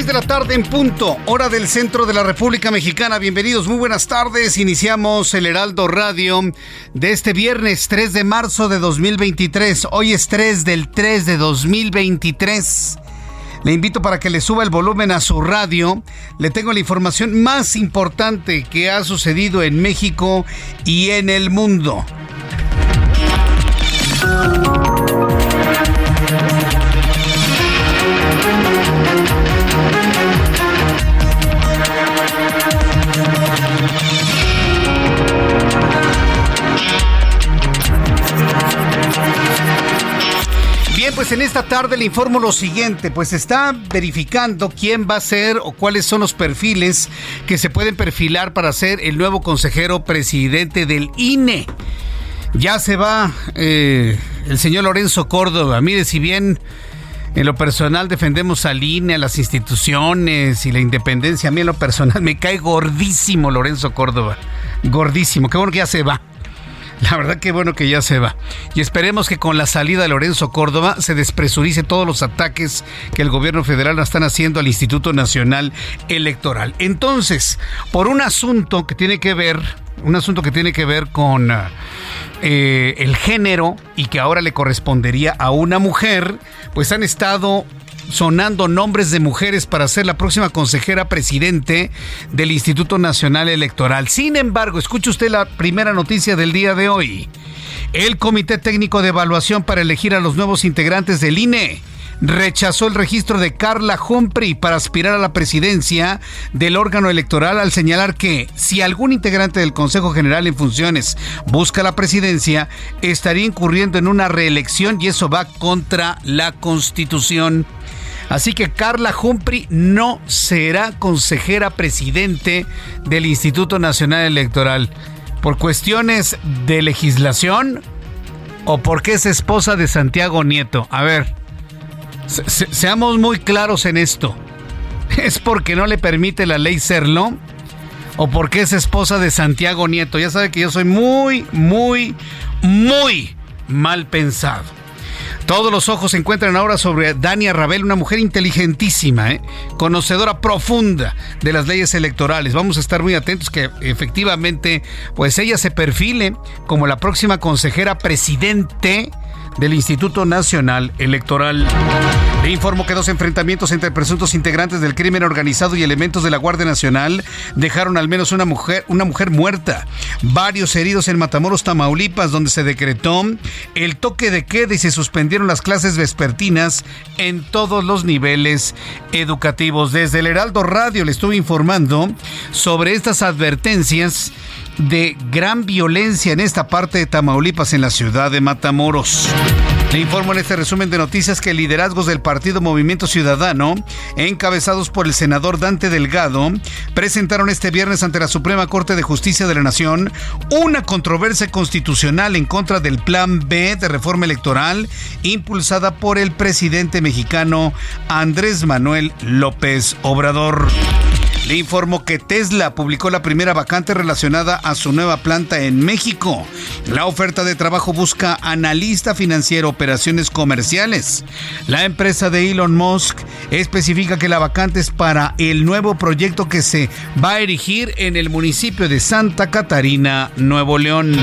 6 de la tarde en punto, hora del centro de la República Mexicana. Bienvenidos, muy buenas tardes. Iniciamos el Heraldo Radio de este viernes 3 de marzo de 2023. Hoy es 3 del 3 de 2023. Le invito para que le suba el volumen a su radio. Le tengo la información más importante que ha sucedido en México y en el mundo. Pues en esta tarde le informo lo siguiente, pues está verificando quién va a ser o cuáles son los perfiles que se pueden perfilar para ser el nuevo consejero presidente del INE. Ya se va eh, el señor Lorenzo Córdoba. Mire, si bien en lo personal defendemos al INE, a las instituciones y la independencia, a mí en lo personal me cae gordísimo Lorenzo Córdoba. Gordísimo. Qué bueno que ya se va. La verdad que bueno que ya se va. Y esperemos que con la salida de Lorenzo Córdoba se despresurice todos los ataques que el gobierno federal están haciendo al Instituto Nacional Electoral. Entonces, por un asunto que tiene que ver, un asunto que tiene que ver con eh, el género y que ahora le correspondería a una mujer, pues han estado sonando nombres de mujeres para ser la próxima consejera presidente del Instituto Nacional Electoral. Sin embargo, escuche usted la primera noticia del día de hoy. El Comité Técnico de Evaluación para elegir a los nuevos integrantes del INE rechazó el registro de Carla Humphrey para aspirar a la presidencia del órgano electoral al señalar que si algún integrante del Consejo General en funciones busca la presidencia, estaría incurriendo en una reelección y eso va contra la Constitución. Así que Carla Humphrey no será consejera presidente del Instituto Nacional Electoral. ¿Por cuestiones de legislación o porque es esposa de Santiago Nieto? A ver, se seamos muy claros en esto. ¿Es porque no le permite la ley serlo? ¿O porque es esposa de Santiago Nieto? Ya sabe que yo soy muy, muy, muy mal pensado. Todos los ojos se encuentran ahora sobre Dania Rabel, una mujer inteligentísima, ¿eh? conocedora profunda de las leyes electorales. Vamos a estar muy atentos que efectivamente, pues ella se perfile como la próxima consejera presidente del Instituto Nacional Electoral. Le informo que dos enfrentamientos entre presuntos integrantes del crimen organizado y elementos de la Guardia Nacional dejaron al menos una mujer, una mujer muerta, varios heridos en Matamoros, Tamaulipas, donde se decretó el toque de queda y se suspendieron las clases vespertinas en todos los niveles educativos. Desde el Heraldo Radio le estuve informando sobre estas advertencias de gran violencia en esta parte de Tamaulipas, en la ciudad de Matamoros. Le informo en este resumen de noticias que liderazgos del Partido Movimiento Ciudadano, encabezados por el senador Dante Delgado, presentaron este viernes ante la Suprema Corte de Justicia de la Nación una controversia constitucional en contra del Plan B de reforma electoral impulsada por el presidente mexicano Andrés Manuel López Obrador. Le informo que Tesla publicó la primera vacante relacionada a su nueva planta en México. La oferta de trabajo busca analista financiero, operaciones comerciales. La empresa de Elon Musk especifica que la vacante es para el nuevo proyecto que se va a erigir en el municipio de Santa Catarina, Nuevo León.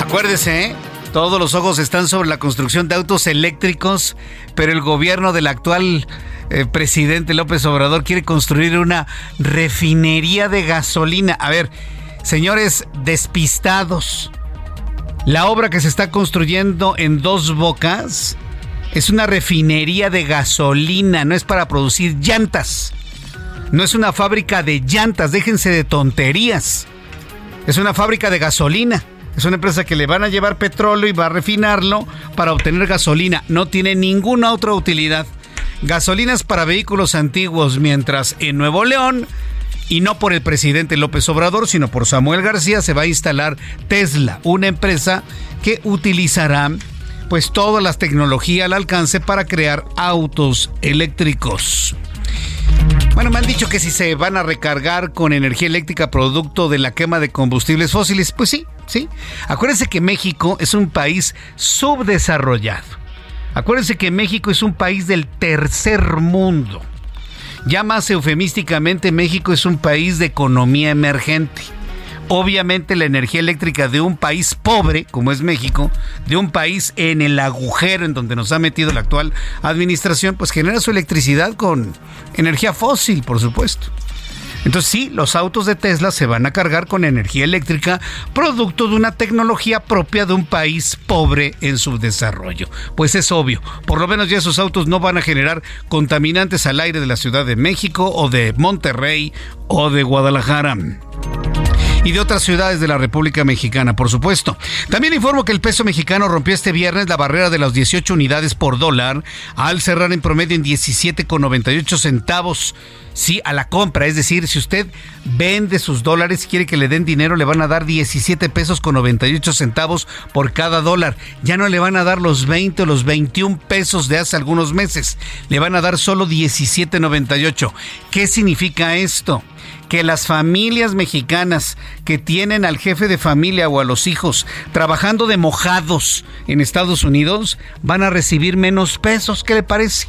Acuérdese, ¿eh? Todos los ojos están sobre la construcción de autos eléctricos, pero el gobierno del actual eh, presidente López Obrador quiere construir una refinería de gasolina. A ver, señores despistados, la obra que se está construyendo en dos bocas es una refinería de gasolina, no es para producir llantas. No es una fábrica de llantas, déjense de tonterías. Es una fábrica de gasolina. Es una empresa que le van a llevar petróleo y va a refinarlo para obtener gasolina. No tiene ninguna otra utilidad. Gasolinas para vehículos antiguos, mientras en Nuevo León, y no por el presidente López Obrador, sino por Samuel García, se va a instalar Tesla, una empresa que utilizará pues todas las tecnologías al alcance para crear autos eléctricos. Bueno, me han dicho que si se van a recargar con energía eléctrica producto de la quema de combustibles fósiles, pues sí, sí. Acuérdense que México es un país subdesarrollado. Acuérdense que México es un país del tercer mundo. Ya más eufemísticamente, México es un país de economía emergente. Obviamente la energía eléctrica de un país pobre, como es México, de un país en el agujero en donde nos ha metido la actual administración, pues genera su electricidad con energía fósil, por supuesto. Entonces sí, los autos de Tesla se van a cargar con energía eléctrica, producto de una tecnología propia de un país pobre en su desarrollo. Pues es obvio, por lo menos ya esos autos no van a generar contaminantes al aire de la Ciudad de México o de Monterrey o de Guadalajara y de otras ciudades de la República Mexicana, por supuesto. También informo que el peso mexicano rompió este viernes la barrera de las 18 unidades por dólar al cerrar en promedio en 17,98 centavos. Sí, a la compra, es decir, si usted vende sus dólares y quiere que le den dinero, le van a dar 17 pesos con 98 centavos por cada dólar. Ya no le van a dar los 20 o los 21 pesos de hace algunos meses, le van a dar solo 17.98. ¿Qué significa esto? Que las familias mexicanas que tienen al jefe de familia o a los hijos trabajando de mojados en Estados Unidos van a recibir menos pesos. ¿Qué le parece?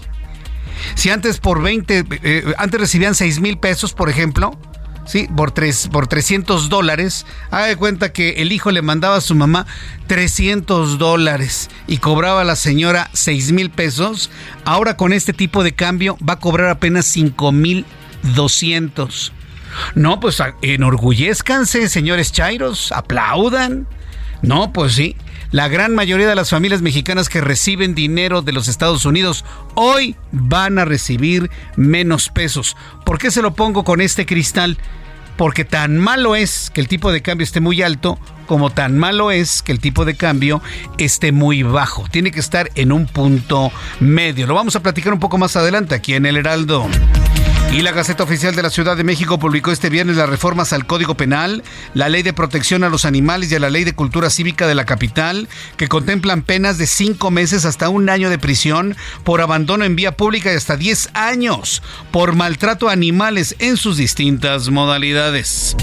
Si antes por 20, eh, antes recibían 6 mil pesos, por ejemplo, ¿sí? Por, tres, por 300 dólares. Haga de cuenta que el hijo le mandaba a su mamá 300 dólares y cobraba a la señora 6 mil pesos. Ahora con este tipo de cambio va a cobrar apenas 5 mil 200. No, pues enorgullezcanse, señores Chairos, aplaudan. No, pues sí. La gran mayoría de las familias mexicanas que reciben dinero de los Estados Unidos hoy van a recibir menos pesos. ¿Por qué se lo pongo con este cristal? Porque tan malo es que el tipo de cambio esté muy alto como tan malo es que el tipo de cambio esté muy bajo. Tiene que estar en un punto medio. Lo vamos a platicar un poco más adelante aquí en el Heraldo. Y la Gaceta Oficial de la Ciudad de México publicó este viernes las reformas al Código Penal, la Ley de Protección a los Animales y a la Ley de Cultura Cívica de la capital, que contemplan penas de cinco meses hasta un año de prisión por abandono en vía pública y hasta 10 años por maltrato a animales en sus distintas modalidades.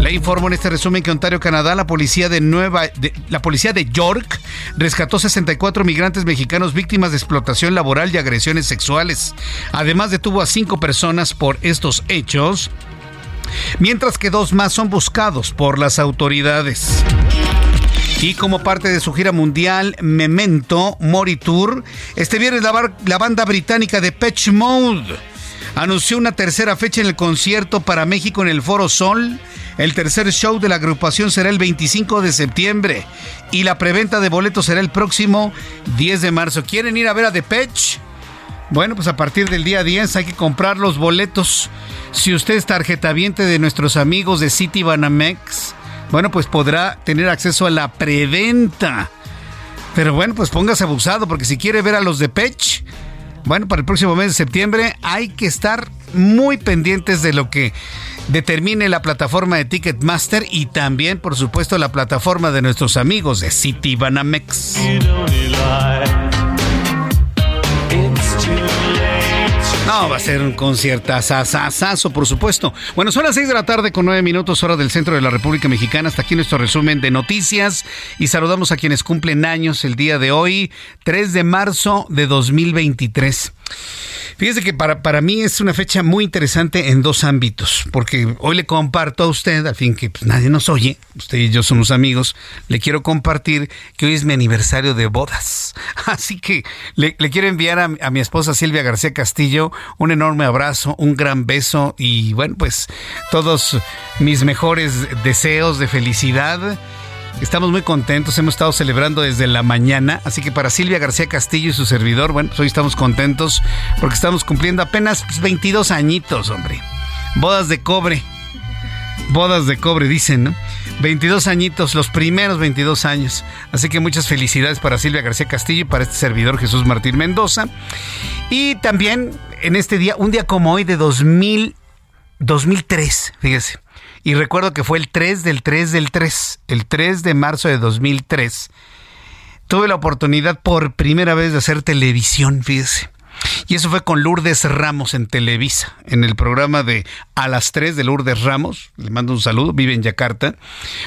Le informo en este resumen que Ontario, Canadá, la policía de Nueva, la policía de York rescató 64 migrantes mexicanos víctimas de explotación laboral y agresiones sexuales. Además detuvo a cinco personas por estos hechos, mientras que dos más son buscados por las autoridades. Y como parte de su gira mundial Memento Mori Tour, este viernes la, banda británica de Patch Mode anunció una tercera fecha en el concierto para México en el Foro Sol. El tercer show de la agrupación será el 25 de septiembre y la preventa de boletos será el próximo 10 de marzo. ¿Quieren ir a ver a Depeche? Bueno, pues a partir del día 10 hay que comprar los boletos. Si usted es tarjetaviente de nuestros amigos de City Banamex, bueno, pues podrá tener acceso a la preventa. Pero bueno, pues póngase abusado, porque si quiere ver a los de Pech, bueno, para el próximo mes de septiembre hay que estar muy pendientes de lo que determine la plataforma de Ticketmaster y también, por supuesto, la plataforma de nuestros amigos de City Banamex. No, va a ser un concierto asasasazo, por supuesto. Bueno, son las 6 de la tarde con 9 minutos hora del centro de la República Mexicana. Hasta aquí nuestro resumen de noticias y saludamos a quienes cumplen años el día de hoy, 3 de marzo de 2023. Fíjese que para, para mí es una fecha muy interesante en dos ámbitos, porque hoy le comparto a usted, al fin que pues, nadie nos oye, usted y yo somos amigos, le quiero compartir que hoy es mi aniversario de bodas. Así que le, quiero enviar a, a mi esposa Silvia García Castillo un enorme abrazo, un gran beso y bueno, pues todos mis mejores deseos de felicidad Estamos muy contentos, hemos estado celebrando desde la mañana, así que para Silvia García Castillo y su servidor, bueno, pues hoy estamos contentos porque estamos cumpliendo apenas 22 añitos, hombre. Bodas de cobre. Bodas de cobre, dicen, ¿no? 22 añitos, los primeros 22 años. Así que muchas felicidades para Silvia García Castillo y para este servidor Jesús Martín Mendoza. Y también en este día, un día como hoy de 2000, 2003, fíjese. Y recuerdo que fue el 3 del 3 del 3, el 3 de marzo de 2003. Tuve la oportunidad por primera vez de hacer televisión, fíjese. Y eso fue con Lourdes Ramos en Televisa, en el programa de A las 3 de Lourdes Ramos. Le mando un saludo, vive en Yakarta.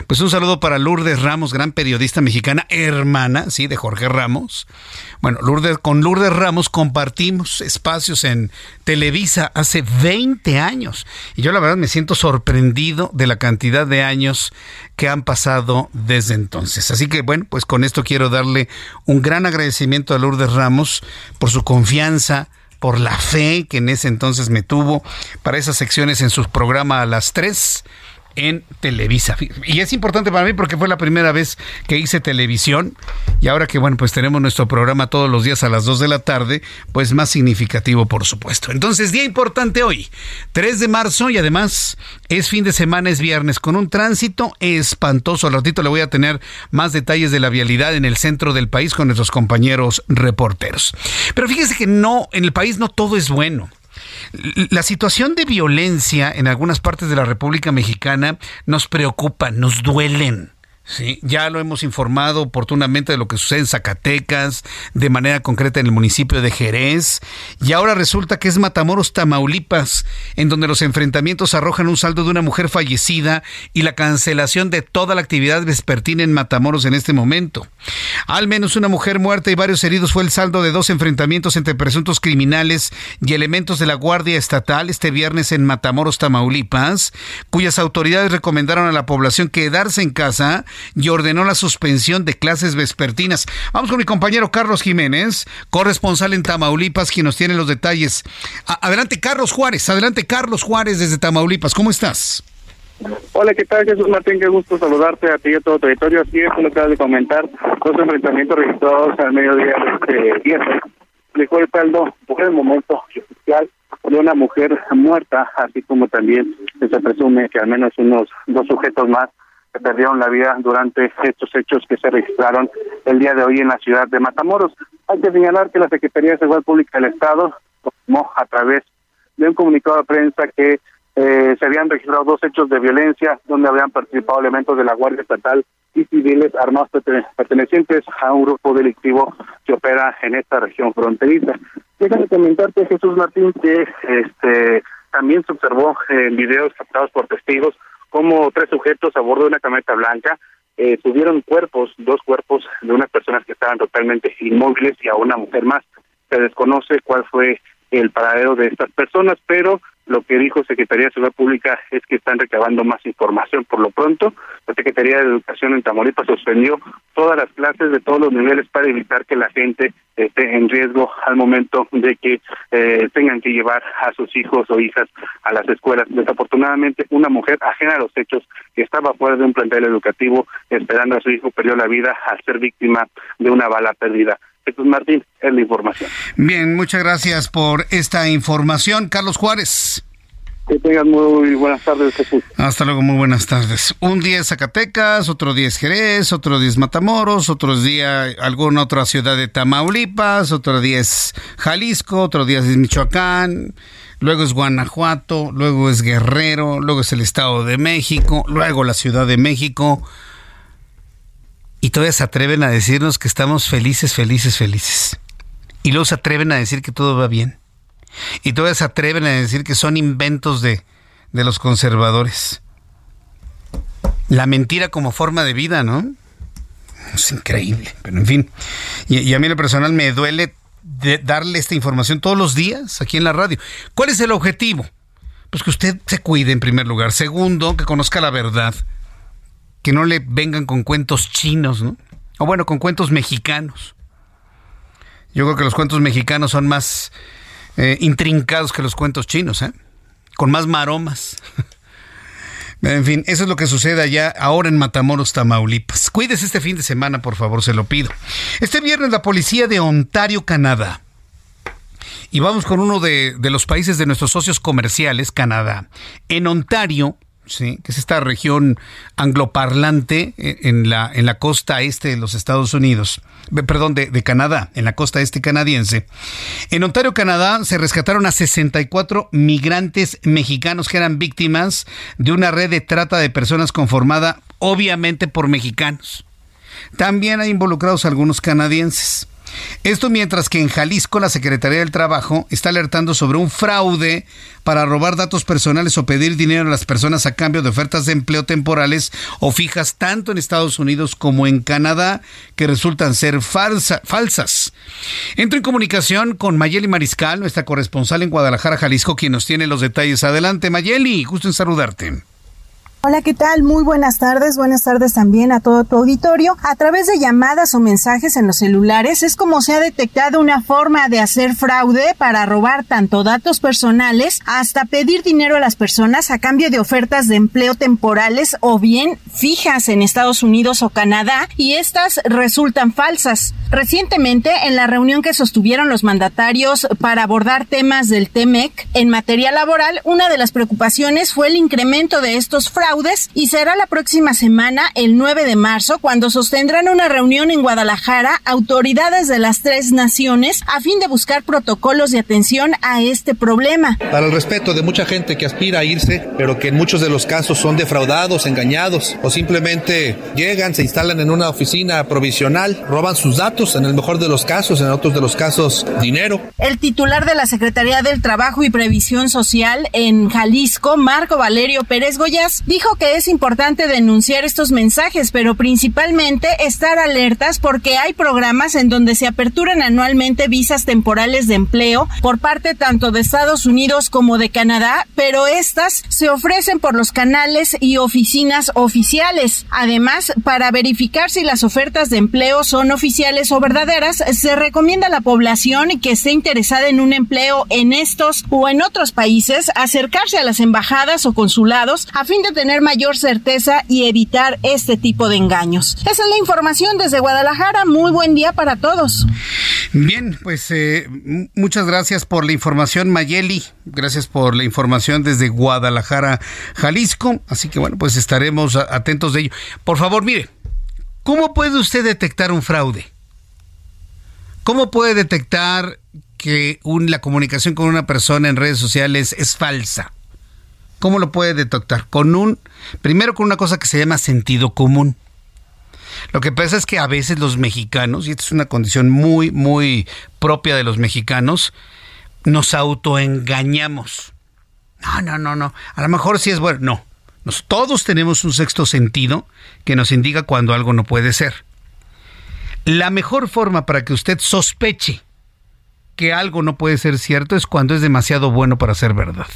Pues un saludo para Lourdes Ramos, gran periodista mexicana, hermana, sí, de Jorge Ramos. Bueno, Lourdes, con Lourdes Ramos compartimos espacios en Televisa hace 20 años. Y yo la verdad me siento sorprendido de la cantidad de años que han pasado desde entonces. Así que bueno, pues con esto quiero darle un gran agradecimiento a Lourdes Ramos por su confianza, por la fe que en ese entonces me tuvo para esas secciones en su programa a las 3 en Televisa. Y es importante para mí porque fue la primera vez que hice televisión y ahora que bueno, pues tenemos nuestro programa todos los días a las 2 de la tarde, pues más significativo por supuesto. Entonces, día importante hoy, 3 de marzo y además es fin de semana, es viernes con un tránsito espantoso. Al ratito le voy a tener más detalles de la vialidad en el centro del país con nuestros compañeros reporteros. Pero fíjese que no, en el país no todo es bueno. La situación de violencia en algunas partes de la República Mexicana nos preocupa, nos duelen. Sí, ya lo hemos informado oportunamente de lo que sucede en Zacatecas, de manera concreta en el municipio de Jerez, y ahora resulta que es Matamoros, Tamaulipas, en donde los enfrentamientos arrojan un saldo de una mujer fallecida y la cancelación de toda la actividad vespertina en Matamoros en este momento. Al menos una mujer muerta y varios heridos fue el saldo de dos enfrentamientos entre presuntos criminales y elementos de la Guardia Estatal este viernes en Matamoros, Tamaulipas, cuyas autoridades recomendaron a la población quedarse en casa y ordenó la suspensión de clases vespertinas. Vamos con mi compañero Carlos Jiménez, corresponsal en Tamaulipas, quien nos tiene los detalles. adelante, Carlos Juárez. Adelante, Carlos Juárez desde Tamaulipas. ¿Cómo estás? Hola, ¿qué tal Jesús Martín? Qué gusto saludarte a ti y a todo el territorio. Así es, lo acabas de comentar, dos enfrentamientos registrados al mediodía de este. Dejó el saldo por el momento oficial de una mujer muerta, así como también se presume que al menos unos dos sujetos más que perdieron la vida durante estos hechos que se registraron el día de hoy en la ciudad de Matamoros. Hay que señalar que la Secretaría de Seguridad Pública del Estado tomó a través de un comunicado de prensa que eh, se habían registrado dos hechos de violencia donde habían participado elementos de la Guardia Estatal y civiles armados pertenecientes a un grupo delictivo que opera en esta región fronteriza. Déjame comentarte, Jesús Martín, que este también se observó en videos captados por testigos como tres sujetos a bordo de una camioneta blanca eh, subieron cuerpos, dos cuerpos de unas personas que estaban totalmente inmóviles y a una mujer más. Se desconoce cuál fue el paradero de estas personas, pero lo que dijo Secretaría de Seguridad Pública es que están recabando más información. Por lo pronto, la Secretaría de Educación en Tamaulipas suspendió todas las clases de todos los niveles para evitar que la gente esté en riesgo al momento de que eh, tengan que llevar a sus hijos o hijas a las escuelas. Desafortunadamente, una mujer ajena a los hechos que estaba fuera de un plantel educativo esperando a su hijo perdió la vida al ser víctima de una bala perdida. Jesús Martín, es la información. Bien, muchas gracias por esta información. Carlos Juárez. Que tengan muy buenas tardes, Jesús. Hasta luego, muy buenas tardes. Un día es Zacatecas, otro día es Jerez, otro día es Matamoros, otro día alguna otra ciudad de Tamaulipas, otro día es Jalisco, otro día es Michoacán, luego es Guanajuato, luego es Guerrero, luego es el Estado de México, luego la Ciudad de México y todavía se atreven a decirnos que estamos felices, felices, felices. Y luego se atreven a decir que todo va bien. Y todavía se atreven a decir que son inventos de, de los conservadores. La mentira como forma de vida, ¿no? Es increíble, pero en fin. Y, a mí en lo personal me duele darle esta información todos los días aquí en la radio. ¿Cuál es el objetivo? Pues que usted se cuide en primer lugar. Segundo, que conozca la verdad. Que no le vengan con cuentos chinos, ¿no? O bueno, con cuentos mexicanos. Yo creo que los cuentos mexicanos son más eh, intrincados que los cuentos chinos, ¿eh? Con más maromas. En fin, eso es lo que sucede allá ahora en Matamoros, Tamaulipas. Cuídese este fin de semana, por favor, se lo pido. Este viernes la policía de Ontario, Canadá. Y vamos con uno de, de los países de nuestros socios comerciales, Canadá. En Ontario, que es esta región angloparlante eh, en la, en la costa este de los Estados Unidos, perdón, de, Canadá, en la costa este canadiense. En Ontario, Canadá, se rescataron a 64 migrantes mexicanos que eran víctimas de una red de trata de personas conformada obviamente por mexicanos. También hay involucrados algunos canadienses. Esto mientras que en Jalisco la Secretaría del Trabajo está alertando sobre un fraude para robar datos personales o pedir dinero a las personas a cambio de ofertas de empleo temporales o fijas tanto en Estados Unidos como en Canadá que resultan ser falsas. Entro en comunicación con Mayeli Mariscal, nuestra corresponsal en Guadalajara, Jalisco, quien nos tiene los detalles. Adelante, Mayeli, gusto en saludarte. Hola, ¿qué tal? Muy buenas tardes. Buenas tardes también a todo tu auditorio. A través de llamadas o mensajes en los celulares es como se ha detectado una forma de hacer fraude para robar tanto datos personales hasta pedir dinero a las personas a cambio de ofertas de empleo temporales o bien fijas en Estados Unidos o Canadá y estas resultan falsas. Recientemente, en la reunión que sostuvieron los mandatarios para abordar temas del TEMEC en materia laboral, una de las preocupaciones fue el incremento de estos fraudes y será la próxima semana, el 9 de marzo, cuando sostendrán una reunión en Guadalajara autoridades de las tres naciones a fin de buscar protocolos de atención a este problema. Para el respeto de mucha gente que aspira a irse, pero que en muchos de los casos son defraudados, engañados o simplemente llegan, se instalan en una oficina provisional, roban sus datos, en el mejor de los casos, en otros de los casos dinero. El titular de la Secretaría del Trabajo y Previsión Social en Jalisco, Marco Valerio Pérez Goyas, dijo dijo que es importante denunciar estos mensajes, pero principalmente estar alertas porque hay programas en donde se aperturan anualmente visas temporales de empleo por parte tanto de Estados Unidos como de Canadá, pero estas se ofrecen por los canales y oficinas oficiales. Además, para verificar si las ofertas de empleo son oficiales o verdaderas, se recomienda a la población que esté interesada en un empleo en estos o en otros países acercarse a las embajadas o consulados a fin de tener mayor certeza y evitar este tipo de engaños. Esa es la información desde Guadalajara. Muy buen día para todos. Bien, pues eh, muchas gracias por la información, Mayeli. Gracias por la información desde Guadalajara, Jalisco. Así que bueno, pues estaremos atentos de ello. Por favor, mire, ¿cómo puede usted detectar un fraude? ¿Cómo puede detectar que la comunicación con una persona en redes sociales es falsa? ¿Cómo lo puede detectar? Con un, primero con una cosa que se llama sentido común. Lo que pasa es que a veces los mexicanos, y esta es una condición muy, muy propia de los mexicanos, nos autoengañamos. No, no, no, no. A lo mejor sí es bueno. No. Todos tenemos un sexto sentido que nos indica cuando algo no puede ser. La mejor forma para que usted sospeche que algo no puede ser cierto es cuando es demasiado bueno para ser verdad.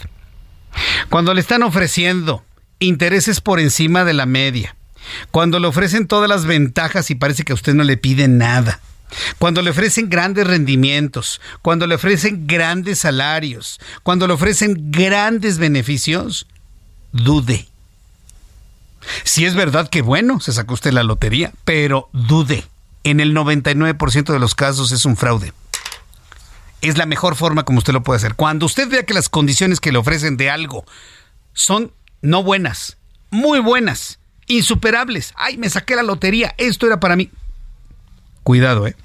Cuando le están ofreciendo intereses por encima de la media, cuando le ofrecen todas las ventajas y parece que a usted no le pide nada, cuando le ofrecen grandes rendimientos, cuando le ofrecen grandes salarios, cuando le ofrecen grandes beneficios, dude. Si es verdad que bueno, se sacó usted la lotería, pero dude. En el 99% de los casos es un fraude es la mejor forma como usted lo puede hacer. Cuando usted vea que las condiciones que le ofrecen de algo son no buenas, muy buenas, insuperables. Ay, me saqué la lotería, esto era para mí. Cuidado, ¿eh?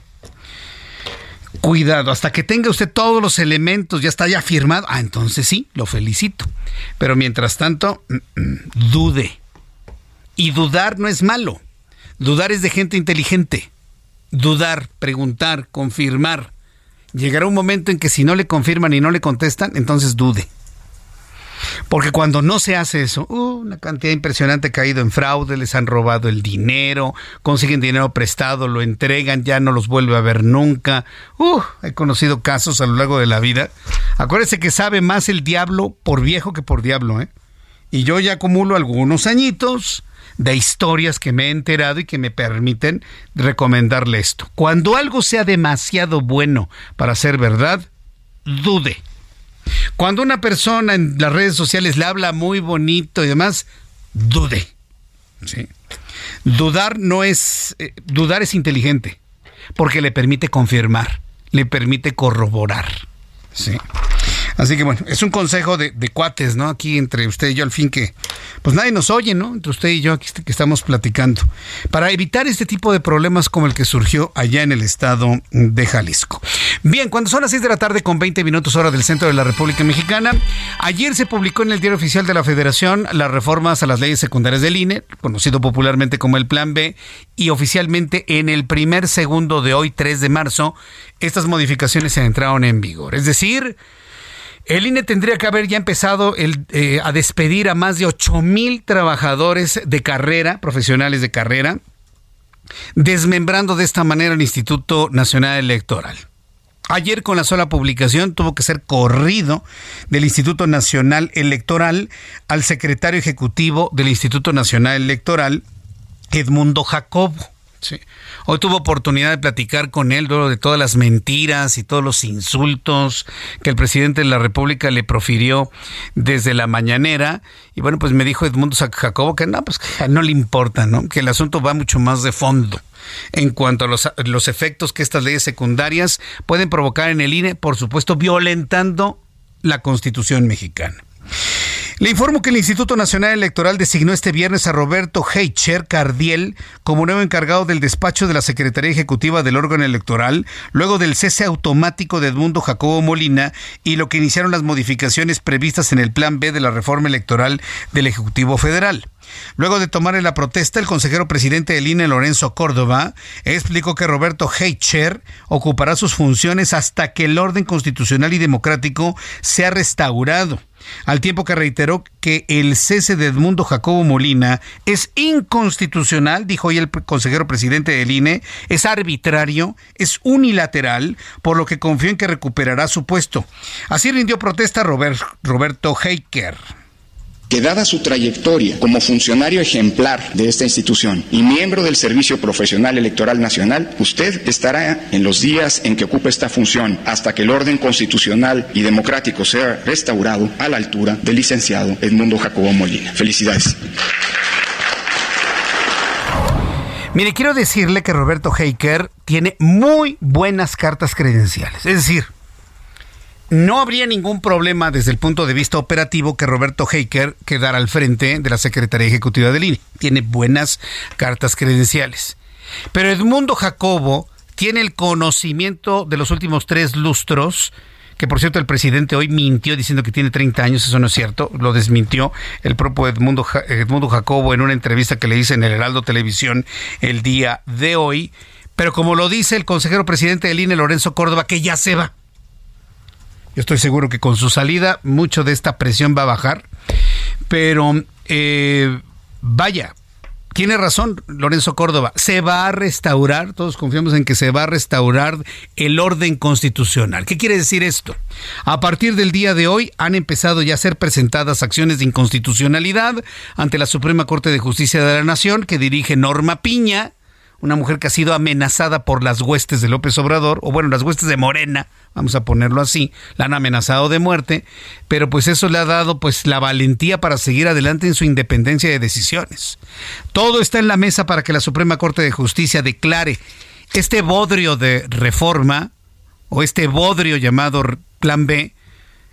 Cuidado, hasta que tenga usted todos los elementos, ya está ya firmado. Ah, entonces sí, lo felicito. Pero mientras tanto, dude. Y dudar no es malo. Dudar es de gente inteligente. Dudar, preguntar, confirmar llegará un momento en que si no le confirman y no le contestan, entonces dude. Porque cuando no se hace eso, uh, una cantidad impresionante ha caído en fraude, les han robado el dinero, consiguen dinero prestado, lo entregan, ya no los vuelve a ver nunca. Uh, he conocido casos a lo largo de la vida. Acuérdese que sabe más el diablo por viejo que por diablo, ¿eh? Y yo ya acumulo algunos añitos de historias que me he enterado y que me permiten recomendarle esto. Cuando algo sea demasiado bueno para ser verdad, dude. Cuando una persona en las redes sociales le habla muy bonito y demás, dude. Dudar no es eh, dudar es inteligente porque le permite confirmar, le permite corroborar. Sí. Así que bueno, es un consejo de, cuates, ¿no? Aquí entre usted y yo, al fin que, pues nadie nos oye, ¿no? Entre usted y yo aquí que estamos platicando. Para evitar este tipo de problemas como el que surgió allá en el estado de Jalisco. Bien, cuando son las 6 de la tarde con 20 minutos hora del centro de la República Mexicana, ayer se publicó en el diario oficial de la Federación las reformas a las leyes secundarias del INE, conocido popularmente como el Plan B, y oficialmente en el primer segundo de hoy, 3 de marzo, estas modificaciones se entraron en vigor. Es decir, el INE tendría que haber ya empezado eh, a despedir a más de 8 mil trabajadores de carrera, profesionales de carrera, desmembrando de esta manera el Instituto Nacional Electoral. Ayer con la sola publicación tuvo que ser corrido del Instituto Nacional Electoral al secretario ejecutivo del Instituto Nacional Electoral, Edmundo Jacobo. Hoy tuvo oportunidad de platicar con él de todas las mentiras y todos los insultos que el presidente de la República le profirió desde la mañanera. Y bueno, pues me dijo Edmundo Jacobo que no, pues no le importa, ¿no? Que el asunto va mucho más de fondo en cuanto a los, los efectos que estas leyes secundarias pueden provocar en el INE, por supuesto, violentando la Constitución mexicana. Le informo que el Instituto Nacional Electoral designó este viernes a Roberto Heicher Cardiel como nuevo encargado del despacho de la Secretaría Ejecutiva del órgano electoral, luego del cese automático de Edmundo Jacobo Molina y lo que iniciaron las modificaciones previstas en el Plan B de la reforma electoral del Ejecutivo Federal. Luego de tomar en la protesta, el consejero presidente del INE, Lorenzo Córdoba, explicó que Roberto Heicher ocupará sus funciones hasta que el orden constitucional y democrático sea restaurado al tiempo que reiteró que el cese de Edmundo Jacobo Molina es inconstitucional, dijo hoy el consejero presidente del INE, es arbitrario, es unilateral, por lo que confío en que recuperará su puesto. Así rindió protesta Roberto Heiker que dada su trayectoria como funcionario ejemplar de esta institución y miembro del Servicio Profesional Electoral Nacional, usted estará en los días en que ocupe esta función hasta que el orden constitucional y democrático sea restaurado a la altura del licenciado Edmundo Jacobo Molina. Felicidades. Mire, quiero decirle que Roberto Heiker tiene muy buenas cartas credenciales. Es decir, no habría ningún problema desde el punto de vista operativo que Roberto Heiker quedara al frente de la Secretaría Ejecutiva del INE. Tiene buenas cartas credenciales. Pero Edmundo Jacobo tiene el conocimiento de los últimos tres lustros, que por cierto el presidente hoy mintió diciendo que tiene 30 años, eso no es cierto, lo desmintió el propio Edmundo, Jacobo en una entrevista que le hice en el Heraldo Televisión el día de hoy. Pero como lo dice el consejero presidente del INE, Lorenzo Córdoba, que ya se va yo estoy seguro que con su salida mucho de esta presión va a bajar. Pero eh, vaya, tiene razón Lorenzo Córdoba, se va a restaurar, todos confiamos en que se va a restaurar el orden constitucional. ¿Qué quiere decir esto? A partir del día de hoy han empezado ya a ser presentadas acciones de inconstitucionalidad ante la Suprema Corte de Justicia de la Nación que dirige Norma Piña, una mujer que ha sido amenazada por las huestes de López Obrador, o bueno, las huestes de Morena, vamos a ponerlo así, la han amenazado de muerte, pero pues eso le ha dado pues la valentía para seguir adelante en su independencia de decisiones. Todo está en la mesa para que la Suprema Corte de Justicia declare este bodrio de reforma, o este bodrio llamado Plan B,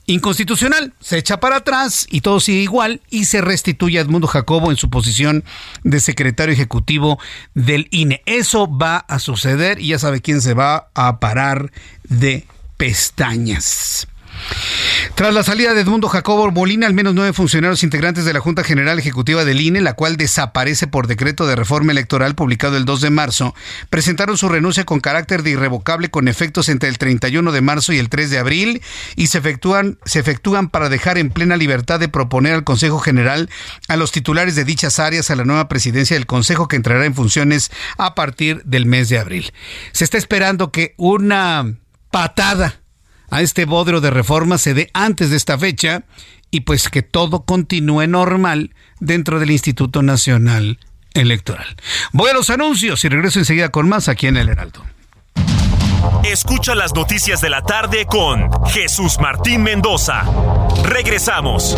inconstitucional. Se echa para atrás y todo sigue igual y se restituye a Edmundo Jacobo en su posición de secretario ejecutivo del INE. Eso va a suceder y ya sabe quién se va a parar de pestañas. Tras la salida de Edmundo Jacobo Molina, al menos nueve funcionarios integrantes de la Junta General Ejecutiva del INE, la cual desaparece por decreto de reforma electoral publicado el 2 de marzo, presentaron su renuncia con carácter de irrevocable con efectos entre el 31 de marzo y el 3 de abril y se efectúan, se efectúan para dejar en plena libertad de proponer al Consejo General a los titulares de dichas áreas a la nueva presidencia del Consejo que entrará en funciones a partir del mes de abril. Se está esperando que una patada a este bodrio de reforma se dé antes de esta fecha y pues que todo continúe normal dentro del Instituto Nacional Electoral. Voy a los anuncios y regreso enseguida con más aquí en el Heraldo. Escucha las noticias de la tarde con Jesús Martín Mendoza. Regresamos.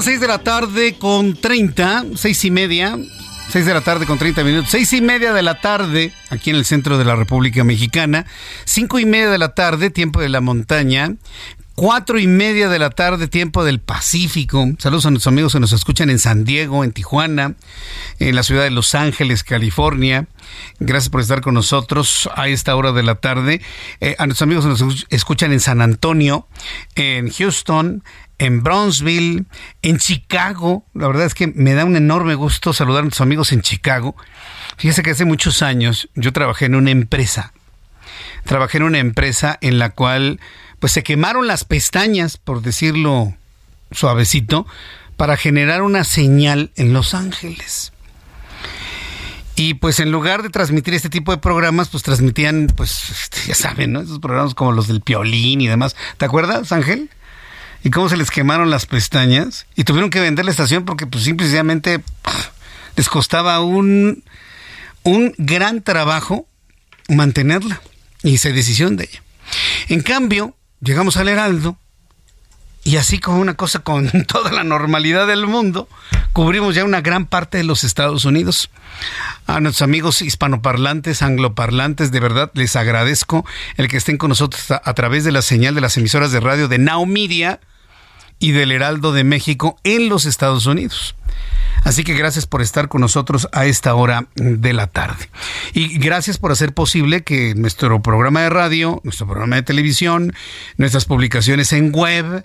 Las 6 de la tarde con 30, seis y media, 6 de la tarde con 30 minutos, seis y media de la tarde aquí en el centro de la República Mexicana, cinco y media de la tarde, tiempo de la montaña, cuatro y media de la tarde, tiempo del Pacífico. Saludos a nuestros amigos que nos escuchan en San Diego, en Tijuana, en la ciudad de Los Ángeles, California. Gracias por estar con nosotros a esta hora de la tarde. Eh, a nuestros amigos que nos escuchan en San Antonio, en Houston, en Brownsville, en Chicago. La verdad es que me da un enorme gusto saludar a nuestros amigos en Chicago. Fíjese que hace muchos años yo trabajé en una empresa. Trabajé en una empresa en la cual pues se quemaron las pestañas, por decirlo suavecito, para generar una señal en Los Ángeles. Y pues en lugar de transmitir este tipo de programas, pues transmitían, pues este, ya saben, ¿no? Esos programas como los del Piolín y demás. ¿Te acuerdas, Ángel? Y cómo se les quemaron las pestañas y tuvieron que vender la estación porque pues simplemente les costaba un, un gran trabajo mantenerla y se decisión de ella. En cambio, llegamos al Heraldo y así como una cosa con toda la normalidad del mundo, cubrimos ya una gran parte de los Estados Unidos. A nuestros amigos hispanoparlantes, angloparlantes, de verdad les agradezco el que estén con nosotros a, través de la señal de las emisoras de radio de Now Media y del Heraldo de México en los Estados Unidos. Así que gracias por estar con nosotros a esta hora de la tarde. Y gracias por hacer posible que nuestro programa de radio, nuestro programa de televisión, nuestras publicaciones en web,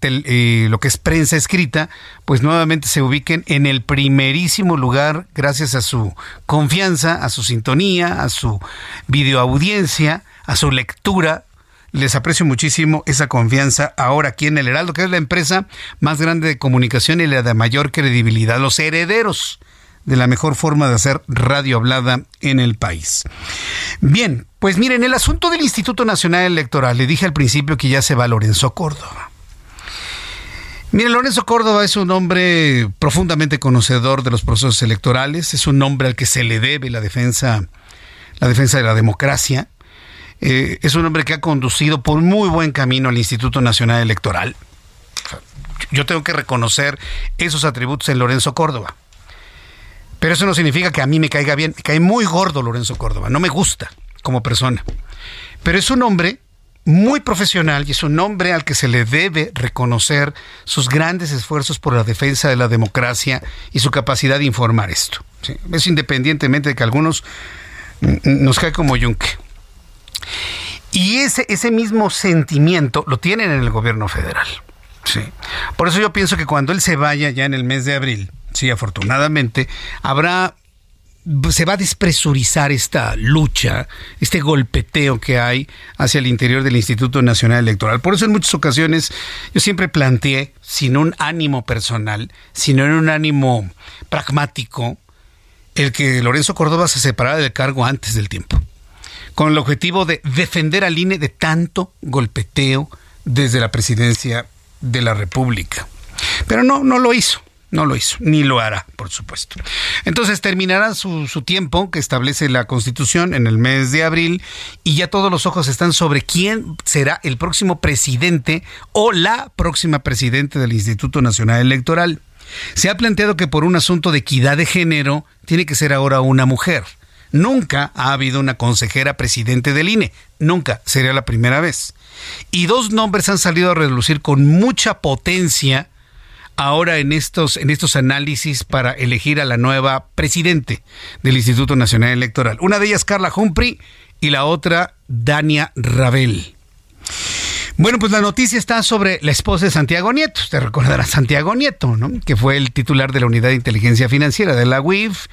eh, lo que es prensa escrita, pues nuevamente se ubiquen en el primerísimo lugar gracias a su confianza, a su sintonía, a su videoaudiencia, a su lectura les aprecio muchísimo esa confianza ahora aquí en el Heraldo, que es la empresa más grande de comunicación y la de mayor credibilidad, los herederos de la mejor forma de hacer radio hablada en el país. Bien, pues miren, el asunto del Instituto Nacional Electoral, le dije al principio que ya se va Lorenzo Córdoba. Miren, Lorenzo Córdoba es un hombre profundamente conocedor de los procesos electorales, es un hombre al que se le debe la defensa, la defensa de la democracia eh, es un hombre que ha conducido por muy buen camino al Instituto Nacional Electoral. Yo tengo que reconocer esos atributos en Lorenzo Córdoba. Pero eso no significa que a mí me caiga bien. Me cae muy gordo Lorenzo Córdoba. No me gusta como persona. Pero es un hombre muy profesional y es un hombre al que se le debe reconocer sus grandes esfuerzos por la defensa de la democracia y su capacidad de informar esto. Eso independientemente de que algunos nos cae como yunque. Y ese, ese mismo sentimiento lo tienen en el gobierno federal. Sí. Por eso yo pienso que cuando él se vaya ya en el mes de abril, sí, afortunadamente, habrá se va a despresurizar esta lucha, este golpeteo que hay hacia el interior del Instituto Nacional Electoral. Por eso en muchas ocasiones yo siempre planteé, sin un ánimo personal, sino en un ánimo pragmático, el que Lorenzo Córdoba se separara del cargo antes del tiempo, con el objetivo de defender al INE de tanto golpeteo desde la presidencia de la República. Pero no, no lo hizo. No lo hizo, ni lo hará, por supuesto. Entonces terminará su, su, tiempo que establece la Constitución en el mes de abril y ya todos los ojos están sobre quién será el próximo presidente o la próxima presidente del Instituto Nacional Electoral. Se ha planteado que por un asunto de equidad de género tiene que ser ahora una mujer. Nunca ha habido una consejera presidente del INE. Nunca. Sería la primera vez. Y dos nombres han salido a relucir con mucha potencia ahora en estos, en estos análisis para elegir a la nueva presidente del Instituto Nacional Electoral. Una de ellas Carla Humphrey y la otra Dania Rabel. Bueno, pues la noticia está sobre la esposa de Santiago Nieto. Usted recordará a Santiago Nieto, ¿no? Que fue el titular de la Unidad de Inteligencia Financiera de la UIF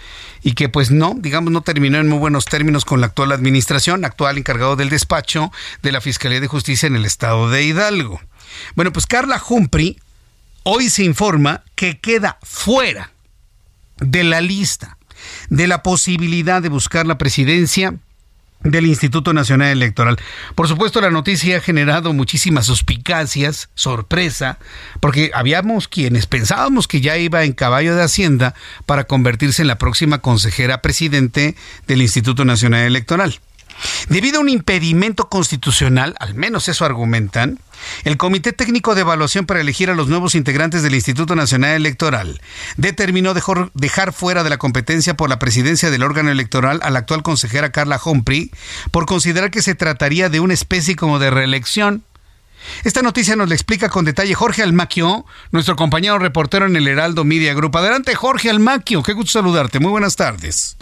y que pues no, digamos, no terminó en muy buenos términos con la actual administración, actual encargado del despacho de la Fiscalía de Justicia en el estado de Hidalgo. Bueno, pues Carla Humphrey hoy se informa que queda fuera de la lista de la posibilidad de buscar la presidencia del Instituto Nacional Electoral. Por supuesto, la noticia ha generado muchísimas suspicacias, sorpresa, porque habíamos quienes pensábamos que ya iba en caballo de Hacienda para convertirse en la próxima consejera presidente del Instituto Nacional Electoral. Debido a un impedimento constitucional, al menos eso argumentan, el Comité Técnico de Evaluación para elegir a los nuevos integrantes del Instituto Nacional Electoral determinó dejar fuera de la competencia por la presidencia del órgano electoral a la actual consejera Carla Humphrey por considerar que se trataría de una especie como de reelección. Esta noticia nos la explica con detalle Jorge Almaquio, nuestro compañero reportero en el Heraldo Media Group. Adelante, Jorge Almaquio, qué gusto saludarte. Muy buenas tardes.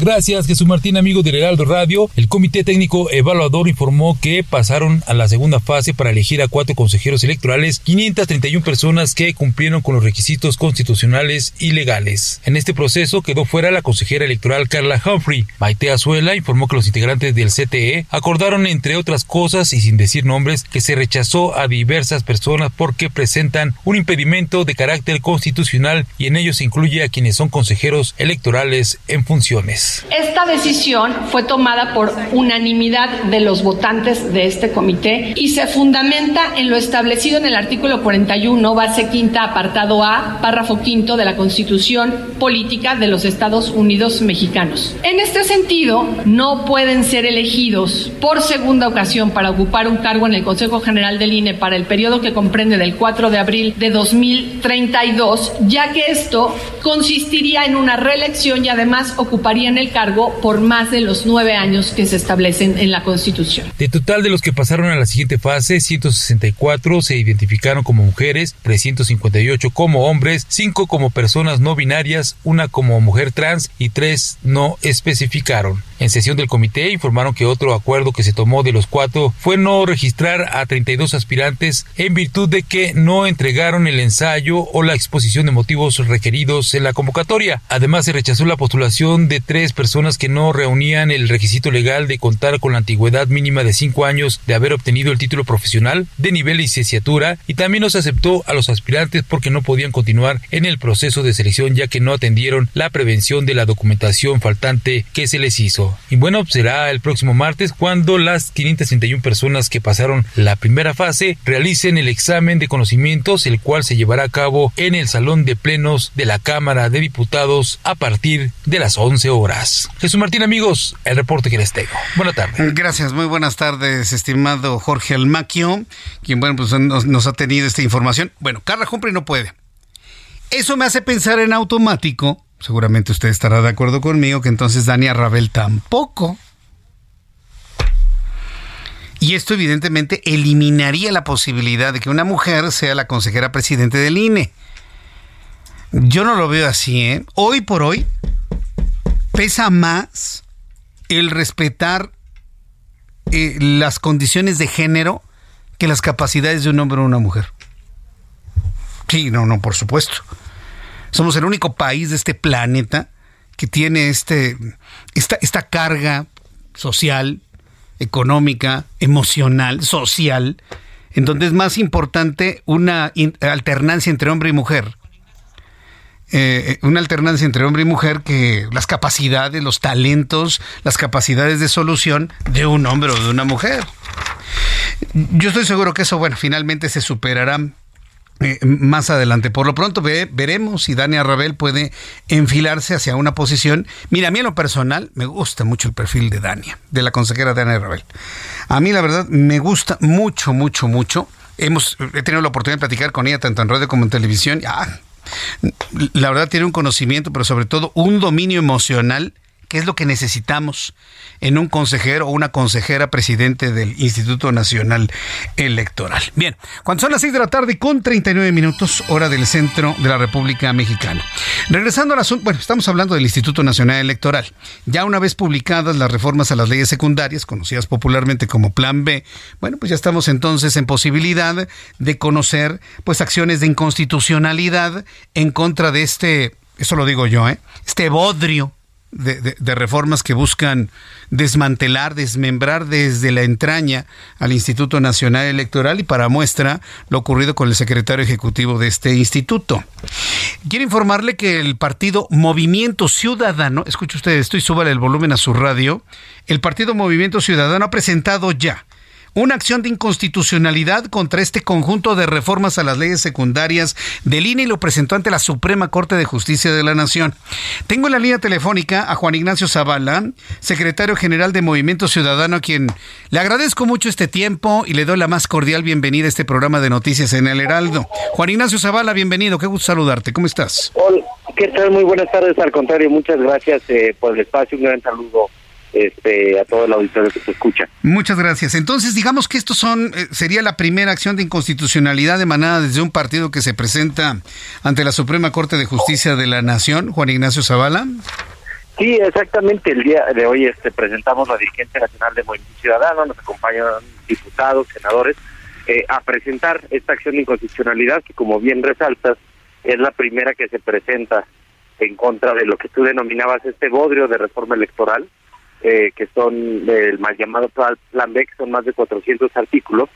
Gracias, Jesús Martín, amigo del Heraldo Radio. El Comité Técnico Evaluador informó que pasaron a la segunda fase para elegir a cuatro consejeros electorales, 531 personas que cumplieron con los requisitos constitucionales y legales. En este proceso quedó fuera la consejera electoral Carla Humphrey. Maite Azuela informó que los integrantes del CTE acordaron, entre otras cosas y sin decir nombres, que se rechazó a diversas personas porque presentan un impedimento de carácter constitucional y en ellos se incluye a quienes son consejeros electorales en funciones. Esta decisión fue tomada por unanimidad de los votantes de este comité y se fundamenta en lo establecido en el artículo 41, base quinta, apartado A, párrafo quinto de la Constitución Política de los Estados Unidos Mexicanos. En este sentido, no pueden ser elegidos por segunda ocasión para ocupar un cargo en el Consejo General del INE para el periodo que comprende del 4 de abril de 2032, ya que esto consistiría en una reelección y además ocuparían el cargo por más de los nueve años que se establecen en la Constitución. De total de los que pasaron a la siguiente fase, 164 se identificaron como mujeres, 358 como hombres, 5 como personas no binarias, una como mujer trans y 3 no especificaron. En sesión del comité informaron que otro acuerdo que se tomó de los cuatro fue no registrar a 32 aspirantes en virtud de que no entregaron el ensayo o la exposición de motivos requeridos en la convocatoria. Además, se rechazó la postulación de tres personas que no reunían el requisito legal de contar con la antigüedad mínima de cinco años de haber obtenido el título profesional de nivel licenciatura y también no se aceptó a los aspirantes porque no podían continuar en el proceso de selección ya que no atendieron la prevención de la documentación faltante que se les hizo. Y bueno, será el próximo martes cuando las 531 personas que pasaron la primera fase realicen el examen de conocimientos, el cual se llevará a cabo en el Salón de Plenos de la Cámara de Diputados a partir de las 11 horas. Jesús Martín, amigos, el reporte que les tengo. Buenas tardes. Gracias, muy buenas tardes, estimado Jorge Almaquio, quien, bueno, pues nos, ha tenido esta información. Bueno, Carla Humphrey no puede. Eso me hace pensar en automático seguramente usted estará de acuerdo conmigo que entonces Dania Rabel tampoco. Y esto evidentemente eliminaría la posibilidad de que una mujer sea la consejera presidente del INE. Yo no lo veo así, ¿eh? Hoy por hoy pesa más el respetar eh, las condiciones de género que las capacidades de un hombre o una mujer. Sí, no, no, por supuesto. Somos el único país de este planeta que tiene este, esta, esta carga social, económica, emocional, social, en donde es más importante una alternancia entre hombre y mujer eh, una alternancia entre hombre y mujer que las capacidades, los talentos, las capacidades de solución de un hombre o de una mujer. Yo estoy seguro que eso, bueno, finalmente se superará eh, más adelante. Por lo pronto veremos si Dania Rabel puede enfilarse hacia una posición. Mira, a mí en lo personal me gusta mucho el perfil de Dania, de la consejera Dania Rabel. A mí la verdad me gusta mucho, mucho, mucho. Hemos, he tenido la oportunidad de platicar con ella tanto en radio como en televisión. Ah, la verdad tiene un conocimiento, pero sobre todo un dominio emocional ¿Qué es lo que necesitamos en un consejero o una consejera presidente del Instituto Nacional Electoral? Bien, cuando son las 6 de la tarde con 39 minutos, hora del centro de la República Mexicana. Regresando al asunto, bueno, estamos hablando del Instituto Nacional Electoral. Ya una vez publicadas las reformas a las leyes secundarias, conocidas popularmente como Plan B, bueno, pues ya estamos entonces en posibilidad de conocer pues acciones de inconstitucionalidad en contra de este, eso lo digo yo, ¿eh? este bodrio de, reformas que buscan desmantelar, desmembrar desde la entraña al Instituto Nacional Electoral y para muestra lo ocurrido con el secretario ejecutivo de este instituto. Quiero informarle que el partido Movimiento Ciudadano, escuche usted esto y súbale el volumen a su radio, el partido Movimiento Ciudadano ha presentado ya una acción de inconstitucionalidad contra este conjunto de reformas a las leyes secundarias del INE y lo presentó ante la Suprema Corte de Justicia de la Nación. Tengo en la línea telefónica a Juan Ignacio Zavala, secretario general de Movimiento Ciudadano, a quien le agradezco mucho este tiempo y le doy la más cordial bienvenida a este programa de noticias en el Heraldo. Juan Ignacio Zavala, bienvenido, qué gusto saludarte, ¿cómo estás? Hola, ¿qué tal? Muy buenas tardes, al contrario, muchas gracias eh, por el espacio, un gran saludo este, a todo el auditorio que se escucha. Muchas gracias. Entonces, digamos que esto son eh, sería la primera acción de inconstitucionalidad emanada desde un partido que se presenta ante la Suprema Corte de Justicia de la Nación, Juan Ignacio Zavala. Sí, exactamente. El día de hoy este, presentamos la dirigencia nacional de Movimiento Ciudadano, nos acompañan diputados, senadores, eh, a presentar esta acción de inconstitucionalidad que, como bien resaltas, es la primera que se presenta en contra de lo que tú denominabas este bodrio de reforma electoral, eh, que son el mal llamado Plan B, que son más de 400 artículos,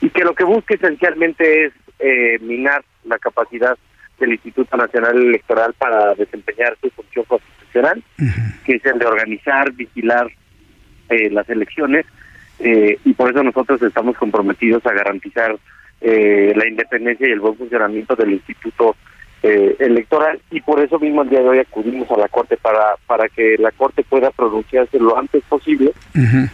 y que lo que busca esencialmente es eh, minar la capacidad del Instituto Nacional Electoral para desempeñar su función constitucional, que es el de organizar, vigilar eh, las elecciones, y por eso nosotros estamos comprometidos a garantizar la independencia y el buen funcionamiento del Instituto eh, electoral y por eso mismo el día de hoy acudimos a la Corte para, para que la Corte pueda pronunciarse lo antes posible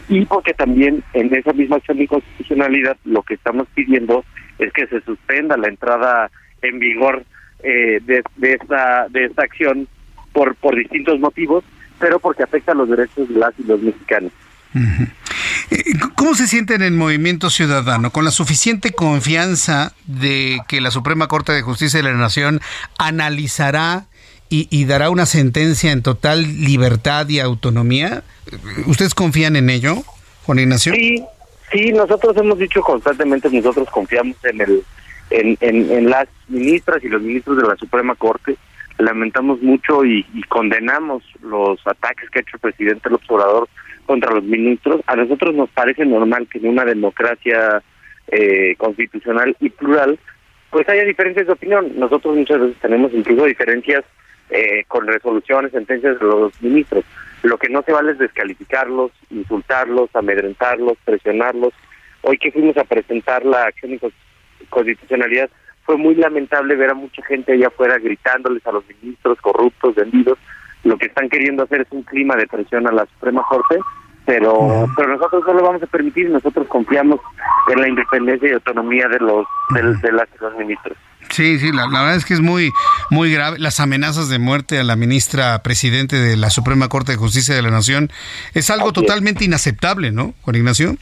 y porque también en esa misma acción de inconstitucionalidad lo que estamos pidiendo es que se suspenda la entrada en vigor eh, de, de, esta, de esta acción por, por distintos motivos, pero porque afecta a los derechos de las y los mexicanos. ¿Cómo se sienten en movimiento ciudadano? ¿Con la suficiente confianza de que la Suprema Corte de Justicia de la Nación analizará y, dará una sentencia en total libertad y autonomía? ¿Ustedes confían en ello, Juan Ignacio? Sí, sí, nosotros hemos dicho constantemente, nosotros confiamos en, el, en, las ministras y los ministros de la Suprema Corte. Lamentamos mucho y, y condenamos los ataques que ha hecho el presidente López Obrador contra los ministros. A nosotros nos parece normal que en una democracia eh, constitucional y plural, pues haya diferencias de opinión. Nosotros muchas veces tenemos incluso diferencias eh, con resoluciones, sentencias de los ministros. Lo que no se vale es descalificarlos, insultarlos, amedrentarlos, presionarlos. Hoy que fuimos a presentar la acción de constitucionalidad, fue muy lamentable ver a mucha gente allá afuera gritándoles a los ministros corruptos, vendidos. Lo que están queriendo hacer es un clima de presión a la Suprema Corte pero pero nosotros no lo vamos a permitir nosotros confiamos en la independencia y autonomía de los de, las, los ministros Sí, sí, la, verdad es que es muy, muy grave. Las amenazas de muerte a la ministra presidente de la Suprema Corte de Justicia de la Nación es algo totalmente inaceptable, ¿no, Juan Ignacio?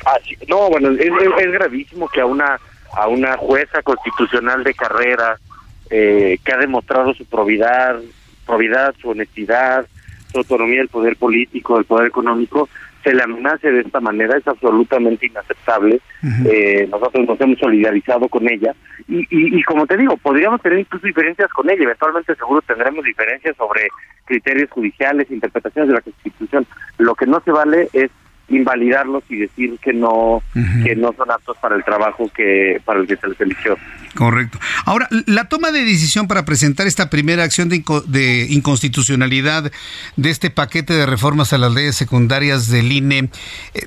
no, bueno, es, gravísimo que a una a una jueza constitucional de carrera eh, que ha demostrado su probidad, probidad, su honestidad, su autonomía del poder político, del poder económico, se le amenace de esta manera es absolutamente inaceptable. eh, nosotros nos hemos solidarizado con ella y, y, y, como te digo, podríamos tener incluso diferencias con ella. Eventualmente seguro tendremos diferencias sobre criterios judiciales, interpretaciones de la Constitución. Lo que no se vale es invalidarlos y decir que no que no son aptos para el trabajo que para el que se les eligió. Correcto. Ahora, la toma de decisión para presentar esta primera acción de, de, inconstitucionalidad de este paquete de reformas a las leyes secundarias del INE, eh,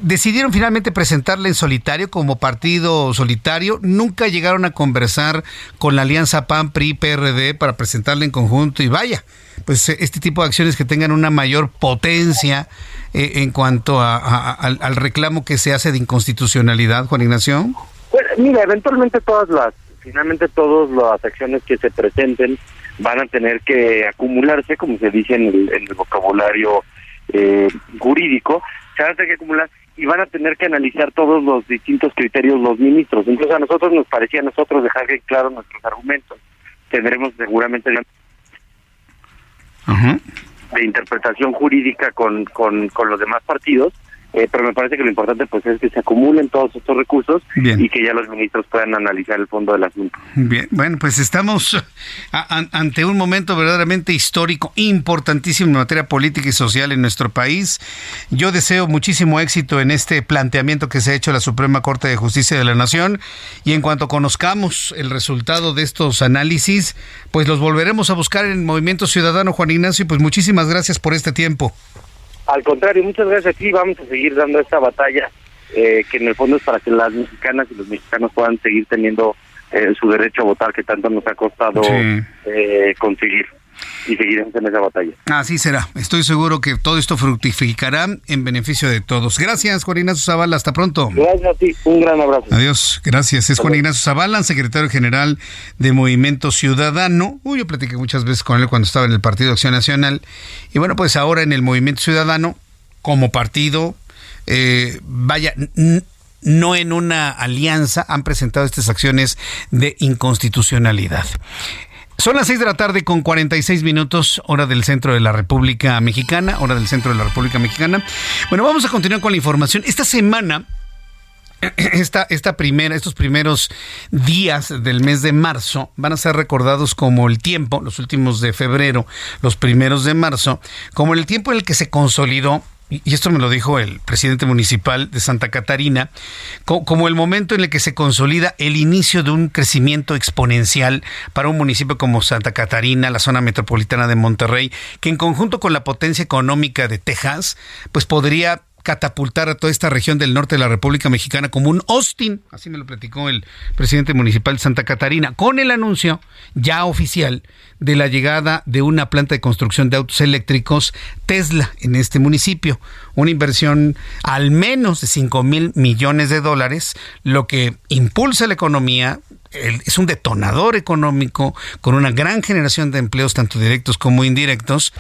¿decidieron finalmente presentarla en solitario como partido solitario? ¿Nunca llegaron a conversar con la alianza PAN-PRI-PRD para presentarla en conjunto? Y vaya, pues este tipo de acciones que tengan una mayor potencia eh, en cuanto a, al, reclamo que se hace de inconstitucionalidad, Juan Ignacio? Pues mira, eventualmente todas las, finalmente todas las acciones que se presenten van a tener que acumularse, como se dice en el, vocabulario eh, jurídico, se van a tener que acumular y van a tener que analizar todos los distintos criterios los ministros. Entonces a nosotros nos parecía a nosotros dejar bien claro nuestros argumentos. Tendremos seguramente de interpretación jurídica con, con, con los demás partidos eh, pero me parece que lo importante pues es que se acumulen todos estos recursos y que ya los ministros puedan analizar el fondo del asunto. Bien, bueno, pues estamos ante un momento verdaderamente histórico, importantísimo en materia política y social en nuestro país. Yo deseo muchísimo éxito en este planteamiento que se ha hecho la Suprema Corte de Justicia de la Nación y en cuanto conozcamos el resultado de estos análisis, pues los volveremos a buscar en Movimiento Ciudadano, Juan Ignacio, pues muchísimas gracias por este tiempo. Al contrario, muchas gracias. Aquí, vamos a seguir dando esta batalla eh, que en el fondo es para que las mexicanas y los mexicanos puedan seguir teniendo eh, su derecho a votar que tanto nos ha costado eh, conseguir y seguiremos en esa batalla. Así será. Estoy seguro que todo esto fructificará en beneficio de todos. Gracias, Juan Ignacio Zavala. Hasta pronto. Gracias a ti. Un gran abrazo. Adiós. Gracias. Es Juan Ignacio Zavala, secretario general de Movimiento Ciudadano. Uy, yo platiqué muchas veces con él cuando estaba en el Partido Acción Nacional. Y bueno, pues ahora en el Movimiento Ciudadano, como partido, eh, vaya no en una alianza han presentado estas acciones de inconstitucionalidad. Son las 6 de la tarde con 46 minutos, hora del centro de la República Mexicana, hora del centro de la República Mexicana. Bueno, vamos a continuar con la información. Esta semana esta, esta primera, estos primeros días del mes de marzo van a ser recordados como el tiempo, los últimos de febrero, los primeros de marzo, como el tiempo en el que se consolidó y esto me lo dijo el presidente municipal de Santa Catarina, como el momento en el que se consolida el inicio de un crecimiento exponencial para un municipio como Santa Catarina, la zona metropolitana de Monterrey, que en conjunto con la potencia económica de Texas, pues podría catapultar a toda esta región del norte de la República Mexicana como un Austin, así me lo platicó el presidente municipal de Santa Catarina, con el anuncio ya oficial de la llegada de una planta de construcción de autos eléctricos Tesla en este municipio, una inversión al menos de 5 mil millones de dólares, lo que impulsa la economía, es un detonador económico con una gran generación de empleos, tanto directos como indirectos.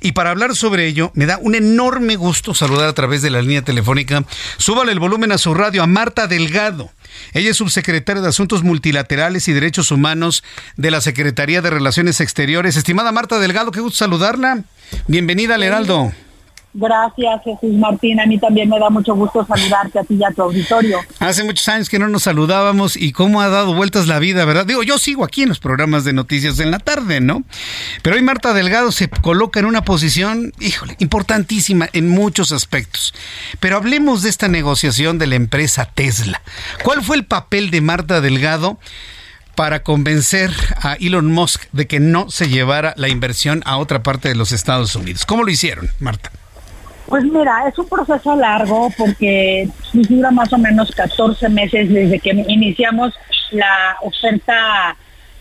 Y para hablar sobre ello, me da un enorme gusto saludar a través de la línea telefónica. Súbale el volumen a su radio a Marta Delgado. Ella es subsecretaria de Asuntos Multilaterales y Derechos Humanos de la Secretaría de Relaciones Exteriores. Estimada Marta Delgado, qué gusto saludarla. Bienvenida al Heraldo. Gracias, Jesús Martín. A mí también me da mucho gusto saludarte a ti y a tu auditorio. Hace muchos años que no nos saludábamos y cómo ha dado vueltas la vida, ¿verdad? Digo, yo sigo aquí en los programas de noticias en la tarde, ¿no? Pero hoy Marta Delgado se coloca en una posición, híjole, importantísima en muchos aspectos. Pero hablemos de esta negociación de la empresa Tesla. ¿Cuál fue el papel de Marta Delgado? para convencer a Elon Musk de que no se llevara la inversión a otra parte de los Estados Unidos. ¿Cómo lo hicieron, Marta? Pues mira, es un proceso largo porque dura más o menos 14 meses desde que iniciamos la oferta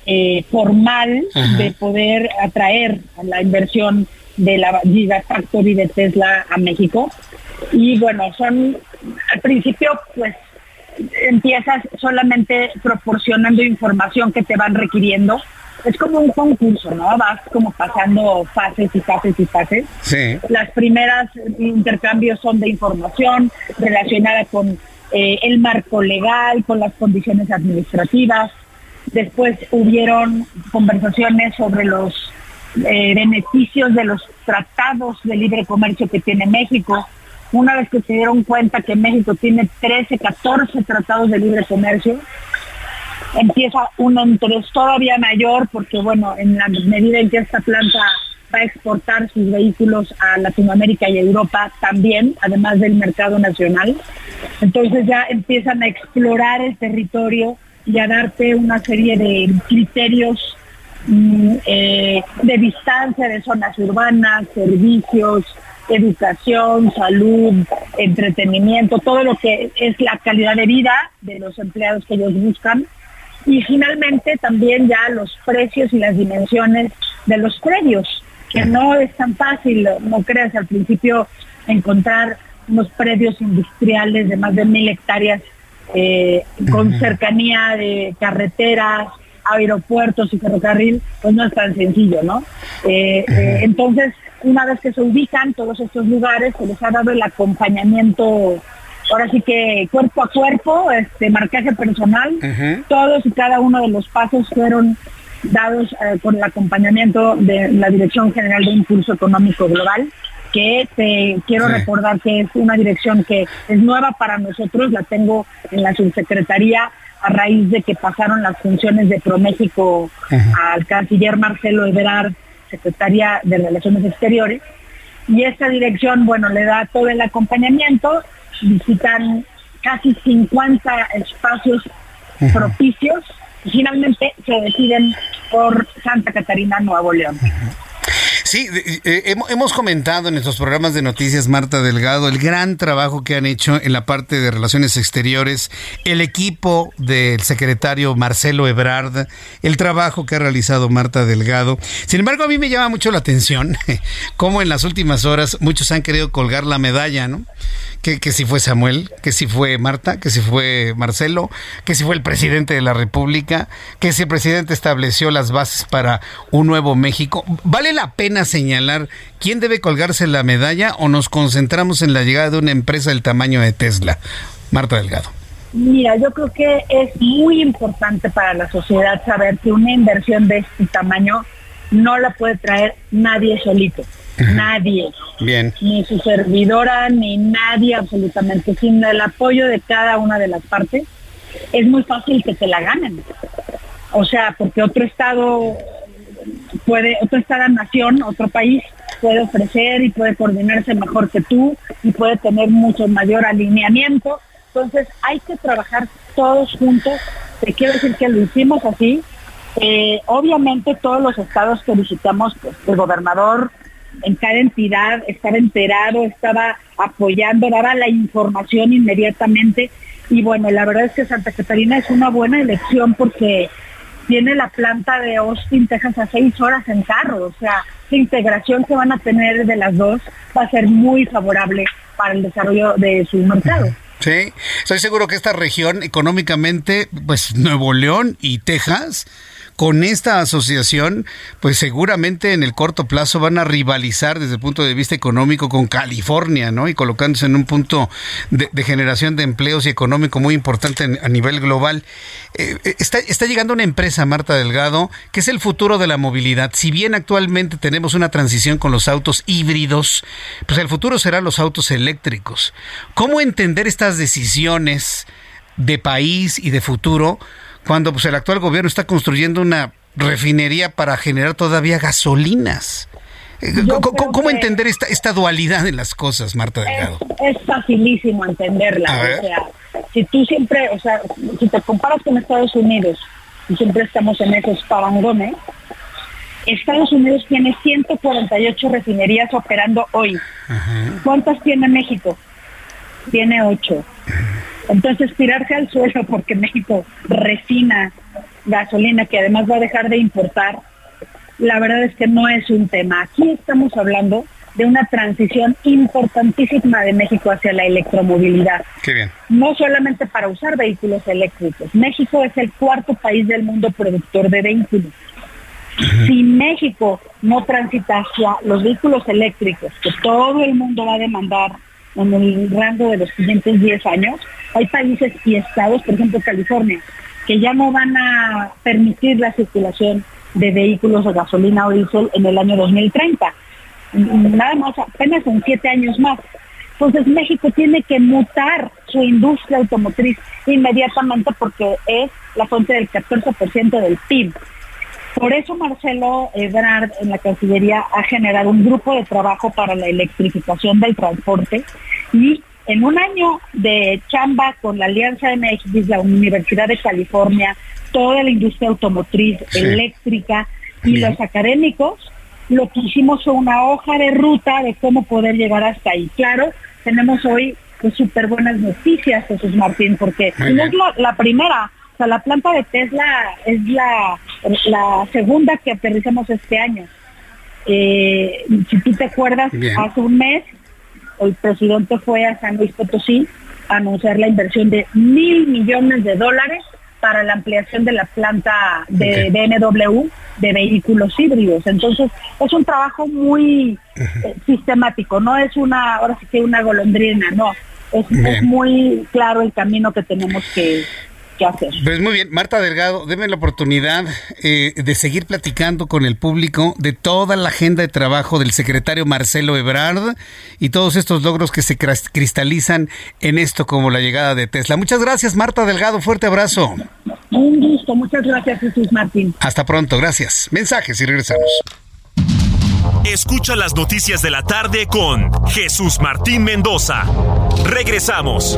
eh, formal de poder atraer la inversión de la Gigafactory de Tesla a México. Y bueno, son al principio pues empiezas solamente proporcionando información que te van requiriendo es como un concurso, ¿no? Vas como pasando fases y fases y fases. Sí. Las primeras intercambios son de información relacionada con eh, el marco legal, con las condiciones administrativas. Después hubieron conversaciones sobre los eh, beneficios de los tratados de libre comercio que tiene México. Una vez que se dieron cuenta que México tiene 13, 14 tratados de libre comercio, empieza un interés todavía mayor porque, bueno, en la medida en que esta planta va a exportar sus vehículos a Latinoamérica y Europa también, además del mercado nacional. Entonces ya empiezan a explorar el territorio y a darte una serie de criterios mm, eh, de distancia de zonas urbanas, servicios, educación, salud, entretenimiento, todo lo que es la calidad de vida de los empleados que ellos buscan. Y finalmente también ya los precios y las dimensiones de los predios, que no es tan fácil, no creas al principio encontrar unos predios industriales de más de mil hectáreas eh, con cercanía de carreteras, aeropuertos y ferrocarril, pues no es tan sencillo, ¿no? Eh, eh, entonces, una vez que se ubican todos estos lugares, se les ha dado el acompañamiento, ahora sí que cuerpo a cuerpo, este marcaje personal, todos y cada uno de los pasos fueron dados con el acompañamiento de la Dirección General de Impulso Económico Global, que te quiero recordar que es una dirección que es nueva para nosotros, la tengo en la subsecretaría a raíz de que pasaron las funciones de ProMéxico al canciller Marcelo Ebrard, secretaria de Relaciones Exteriores, y esta dirección, bueno, le da todo el acompañamiento, visitan casi 50 espacios propicios y finalmente se deciden por Santa Catarina, Nuevo León. Sí, eh, hemos comentado en nuestros programas de noticias, Marta Delgado, el gran trabajo que han hecho en la parte de relaciones exteriores, el equipo del secretario Marcelo Ebrard, el trabajo que ha realizado Marta Delgado. Sin embargo, a mí me llama mucho la atención cómo en las últimas horas muchos han querido colgar la medalla, ¿no? Que, que si fue Samuel, que si fue Marta, que si fue Marcelo, que si fue el presidente de la República, que si el presidente estableció las bases para un nuevo México. ¿Vale la pena? Señalar quién debe colgarse la medalla o nos concentramos en la llegada de una empresa del tamaño de Tesla? Marta Delgado. Mira, yo creo que es muy importante para la sociedad saber que una inversión de este tamaño no la puede traer nadie solito. Nadie. Bien. Ni su servidora, ni nadie absolutamente. Sin el apoyo de cada una de las partes, es muy fácil que te la ganen. O sea, porque otro estado puede, otra estado nación, otro país, puede ofrecer y puede coordinarse mejor que tú y puede tener mucho mayor alineamiento. Entonces hay que trabajar todos juntos. Te quiero decir que lo hicimos así. Eh, obviamente todos los estados que visitamos, pues, el gobernador en cada entidad estaba enterado, estaba apoyando, daba la información inmediatamente. Y bueno, la verdad es que Santa Catarina es una buena elección porque tiene la planta de Austin, Texas a seis horas en carro. O sea, la integración que van a tener de las dos va a ser muy favorable para el desarrollo de su mercado. Sí, estoy seguro que esta región económicamente, pues Nuevo León y Texas, con esta asociación, pues seguramente en el corto plazo van a rivalizar desde el punto de vista económico con California, ¿no? Y colocándose en un punto de, generación de empleos y económico muy importante a nivel global. Eh, eh, está, está llegando una empresa, Marta Delgado, que es el futuro de la movilidad. Si bien actualmente tenemos una transición con los autos híbridos, pues el futuro será los autos eléctricos. ¿Cómo entender estas decisiones de país y de futuro? Cuando pues, el actual gobierno está construyendo una refinería para generar todavía gasolinas. Eh, ¿Cómo, entender esta, esta dualidad de las cosas, Marta Delgado? Es, facilísimo entenderla. O sea, si tú siempre, o sea, si te comparas con Estados Unidos, y siempre estamos en esos parangones, Estados Unidos tiene 148 refinerías operando hoy. ¿Cuántas tiene México? Tiene 8. Entonces, tirarse al suelo porque México refina gasolina que además va a dejar de importar, la verdad es que no es un tema. Aquí estamos hablando de una transición importantísima de México hacia la electromovilidad. Qué bien. No solamente para usar vehículos eléctricos. México es el cuarto país del mundo productor de vehículos. Si México no transita hacia los vehículos eléctricos, que todo el mundo va a demandar en el rango de los siguientes 10 años, hay países y estados, por ejemplo California, que ya no van a permitir la circulación de vehículos de gasolina o diésel en el año 2030. Nada más, apenas en siete años más. Entonces México tiene que mutar su industria automotriz inmediatamente porque es la fuente del 14% del PIB. Por eso Marcelo Ebrard en la Cancillería ha generado un grupo de trabajo para la electrificación del transporte y en un año de chamba con la Alianza MX, la Universidad de California, toda la industria automotriz, eléctrica y los académicos, lo que hicimos fue una hoja de ruta de cómo poder llegar hasta ahí. Claro, tenemos hoy pues súper buenas noticias, Jesús Martín, porque no es la, primera, o sea, la planta de Tesla es la, la segunda que aterrizamos este año. Eh, si tú te acuerdas, hace un mes el presidente fue a San Luis Potosí a anunciar la inversión de mil millones de dólares para la ampliación de la planta de BMW de vehículos híbridos. Entonces, es un trabajo muy eh, sistemático, no es una, ahora sí que una golondrina, no. Es, es, muy claro el camino que tenemos que, pues muy bien, Marta Delgado, déme la oportunidad eh, de seguir platicando con el público de toda la agenda de trabajo del secretario Marcelo Ebrard y todos estos logros que se cristalizan en esto como la llegada de Tesla. Muchas gracias, Marta Delgado, fuerte abrazo. Un gusto, muchas gracias, Jesús Martín. Hasta pronto, gracias. Mensajes y regresamos. Escucha las noticias de la tarde con Jesús Martín Mendoza. Regresamos.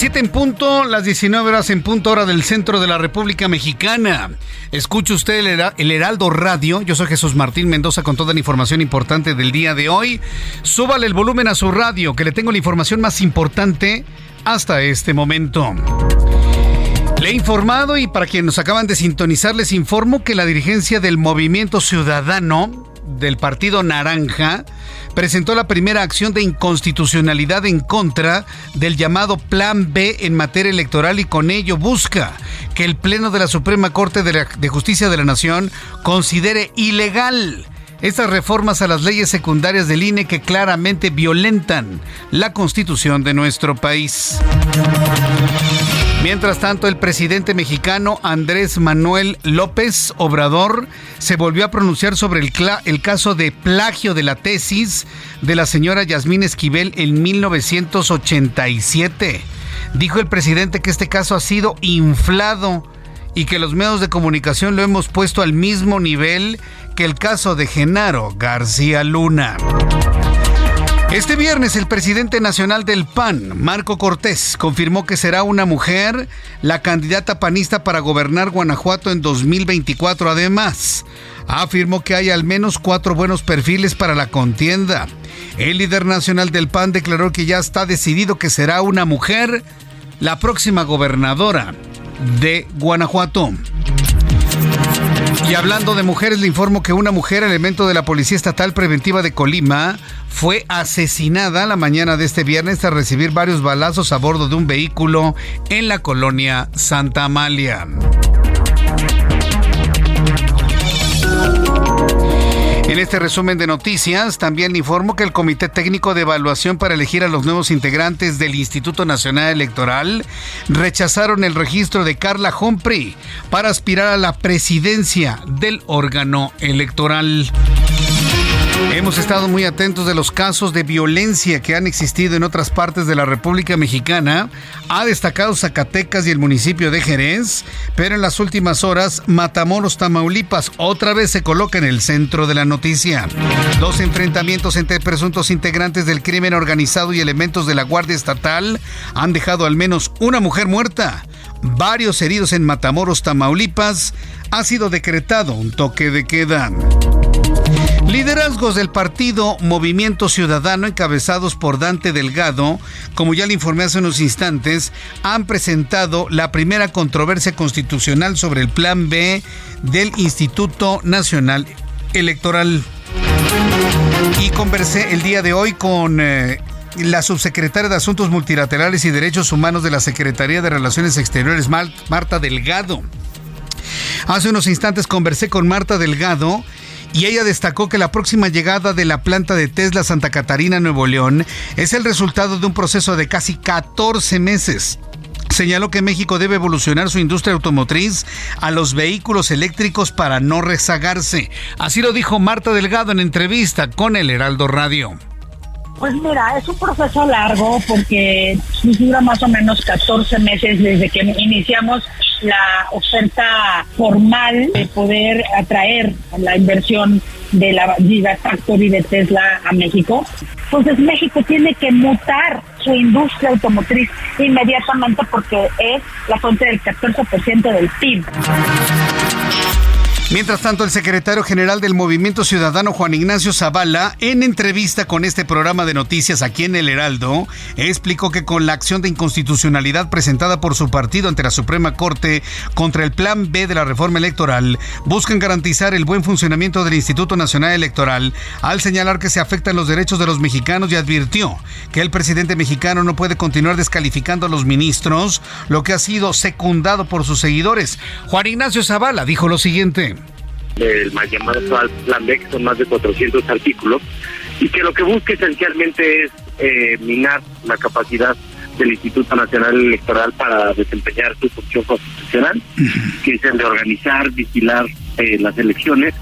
Las 7 en punto, las 19 horas en punto hora del centro de la República Mexicana. Escuche usted el, Heraldo Radio. Yo soy Jesús Martín Mendoza con toda la información importante del día de hoy. Súbale el volumen a su radio, que le tengo la información más importante hasta este momento. Le he informado y para quienes nos acaban de sintonizar les informo que la dirigencia del Movimiento Ciudadano del Partido Naranja presentó la primera acción de inconstitucionalidad en contra del llamado Plan B en materia electoral y con ello busca que el Pleno de la Suprema Corte de, Justicia de la Nación considere ilegal estas reformas a las leyes secundarias del INE que claramente violentan la constitución de nuestro país. Mientras tanto, el presidente mexicano Andrés Manuel López Obrador se volvió a pronunciar sobre el, caso de plagio de la tesis de la señora Yasmín Esquivel en 1987. Dijo el presidente que este caso ha sido inflado y que los medios de comunicación lo hemos puesto al mismo nivel que el caso de Genaro García Luna. Este viernes el presidente nacional del PAN, Marco Cortés, confirmó que será una mujer la candidata panista para gobernar Guanajuato en 2024. Además, afirmó que hay al menos cuatro buenos perfiles para la contienda. El líder nacional del PAN declaró que ya está decidido que será una mujer la próxima gobernadora de Guanajuato. Y hablando de mujeres, le informo que una mujer, elemento de la Policía Estatal Preventiva de Colima, fue asesinada la mañana de este viernes tras recibir varios balazos a bordo de un vehículo en la colonia Santa Amalia. Este resumen de noticias, también informo que el Comité Técnico de Evaluación para elegir a los nuevos integrantes del Instituto Nacional Electoral rechazaron el registro de Carla Humphrey para aspirar a la presidencia del órgano electoral. Hemos estado muy atentos de los casos de violencia que han existido en otras partes de la República Mexicana. Ha destacado Zacatecas y el municipio de Jerez, pero en las últimas horas Matamoros, Tamaulipas, otra vez se coloca en el centro de la noticia. Los enfrentamientos entre presuntos integrantes del crimen organizado y elementos de la Guardia Estatal han dejado al menos una mujer muerta, varios heridos en Matamoros, Tamaulipas. Ha sido decretado un toque de queda. Liderazgos del partido Movimiento Ciudadano, encabezados por Dante Delgado, como ya le informé hace unos instantes, han presentado la primera controversia constitucional sobre el Plan B del Instituto Nacional Electoral. Y conversé el día de hoy con eh, la subsecretaria de Asuntos Multilaterales y Derechos Humanos de la Secretaría de Relaciones Exteriores, Marta Delgado. Hace unos instantes conversé con Marta Delgado y ella destacó que la próxima llegada de la planta de Tesla Santa Catarina, Nuevo León, es el resultado de un proceso de casi 14 meses. Señaló que México debe evolucionar su industria automotriz a los vehículos eléctricos para no rezagarse. Así lo dijo Marta Delgado en entrevista con el Heraldo Radio. Pues mira, es un proceso largo porque dura más o menos 14 meses desde que iniciamos la oferta formal de poder atraer la inversión de la Gigafactory de Tesla a México. Entonces México tiene que mutar su industria automotriz inmediatamente porque es la fuente del 14% del PIB. Mientras tanto, el secretario general del Movimiento Ciudadano, Juan Ignacio Zavala, en entrevista con este programa de noticias aquí en El Heraldo, explicó que con la acción de inconstitucionalidad presentada por su partido ante la Suprema Corte contra el Plan B de la reforma electoral, buscan garantizar el buen funcionamiento del Instituto Nacional Electoral al señalar que se afectan los derechos de los mexicanos y advirtió que el presidente mexicano no puede continuar descalificando a los ministros, lo que ha sido secundado por sus seguidores. Juan Ignacio Zavala dijo lo siguiente el más llamado Plan B, que son más de 400 artículos, y que lo que busca esencialmente es eh, minar la capacidad del Instituto Nacional Electoral para desempeñar su función constitucional, que es el de organizar, vigilar eh, las elecciones,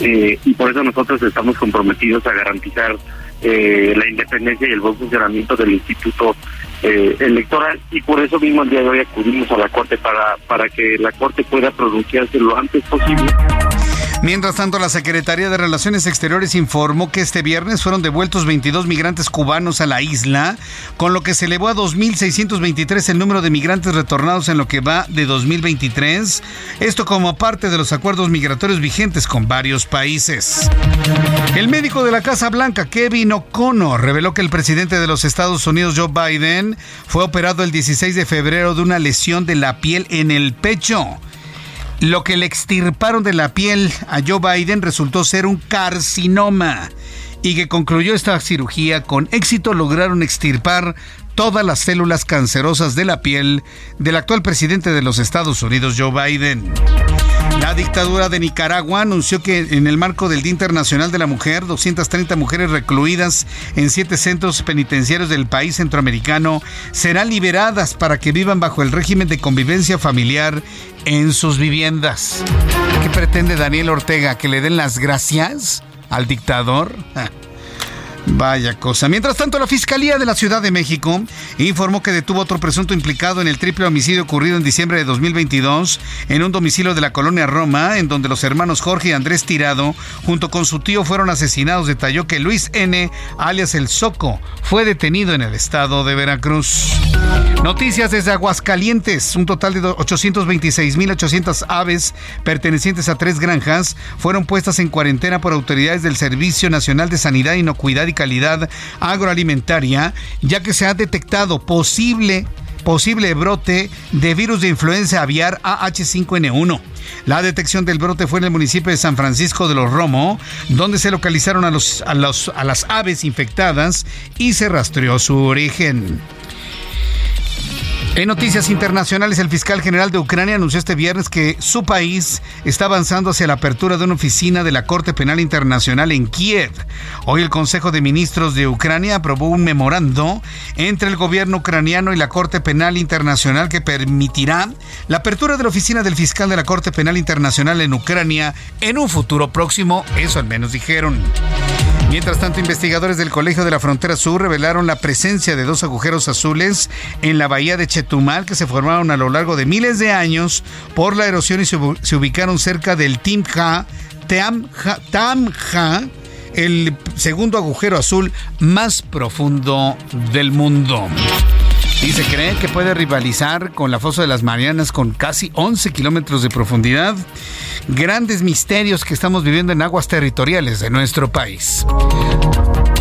eh, y por eso nosotros estamos comprometidos a garantizar la independencia y el buen funcionamiento del Instituto Electoral, y por eso mismo el día de hoy acudimos a la Corte para, para que la Corte pueda pronunciarse lo antes posible. Mientras tanto, la Secretaría de Relaciones Exteriores informó que este viernes fueron devueltos 22 migrantes cubanos a la isla, con lo que se elevó a 2.623 el número de migrantes retornados en lo que va de 2023. Esto como parte de los acuerdos migratorios vigentes con varios países. El médico de la Casa Blanca, Kevin O'Connor, reveló que el presidente de los Estados Unidos, Joe Biden, fue operado el 16 de febrero de una lesión de la piel en el pecho. Lo que le extirparon de la piel a Joe Biden resultó ser un carcinoma y que concluyó esta cirugía con éxito lograron extirpar todas las células cancerosas de la piel del actual presidente de los Estados Unidos, Joe Biden. La dictadura de Nicaragua anunció que en el marco del Día Internacional de la Mujer, 230 mujeres recluidas en siete centros penitenciarios del país centroamericano serán liberadas para que vivan bajo el régimen de convivencia familiar en sus viviendas. ¿Qué pretende Daniel Ortega? ¿Que le den las gracias al dictador? Vaya cosa. Mientras tanto, la Fiscalía de la Ciudad de México informó que detuvo otro presunto implicado en el triple homicidio ocurrido en diciembre de 2022 en un domicilio de la colonia Roma, en donde los hermanos Jorge y Andrés Tirado, junto con su tío, fueron asesinados. Detalló que Luis N., alias El Soco, fue detenido en el estado de Veracruz. Noticias desde Aguascalientes. Un total de 826.800 aves pertenecientes a tres granjas fueron puestas en cuarentena por autoridades del Servicio Nacional de Sanidad, Inocuidad y Calidad Agroalimentaria, ya que se ha detectado posible posible brote de virus de influenza aviar AH5N1. La detección del brote fue en el municipio de San Francisco de los Romo, donde se localizaron a, a, a las aves infectadas y se rastreó su origen. En noticias internacionales, el fiscal general de Ucrania anunció este viernes que su país está avanzando hacia la apertura de una oficina de la Corte Penal Internacional en Kiev. Hoy el Consejo de Ministros de Ucrania aprobó un memorando entre el gobierno ucraniano y la Corte Penal Internacional que permitirá la apertura de la oficina del fiscal de la Corte Penal Internacional en Ucrania en un futuro próximo, eso al menos dijeron. Mientras tanto, investigadores del Colegio de la Frontera Sur revelaron la presencia de dos agujeros azules en la bahía de Chetumal que se formaron a lo largo de miles de años por la erosión y se, ubicaron cerca del Timja, Tamja, el segundo agujero azul más profundo del mundo. Y se cree que puede rivalizar con la fosa de las Marianas con casi 11 kilómetros de profundidad. Grandes misterios que estamos viviendo en aguas territoriales de nuestro país.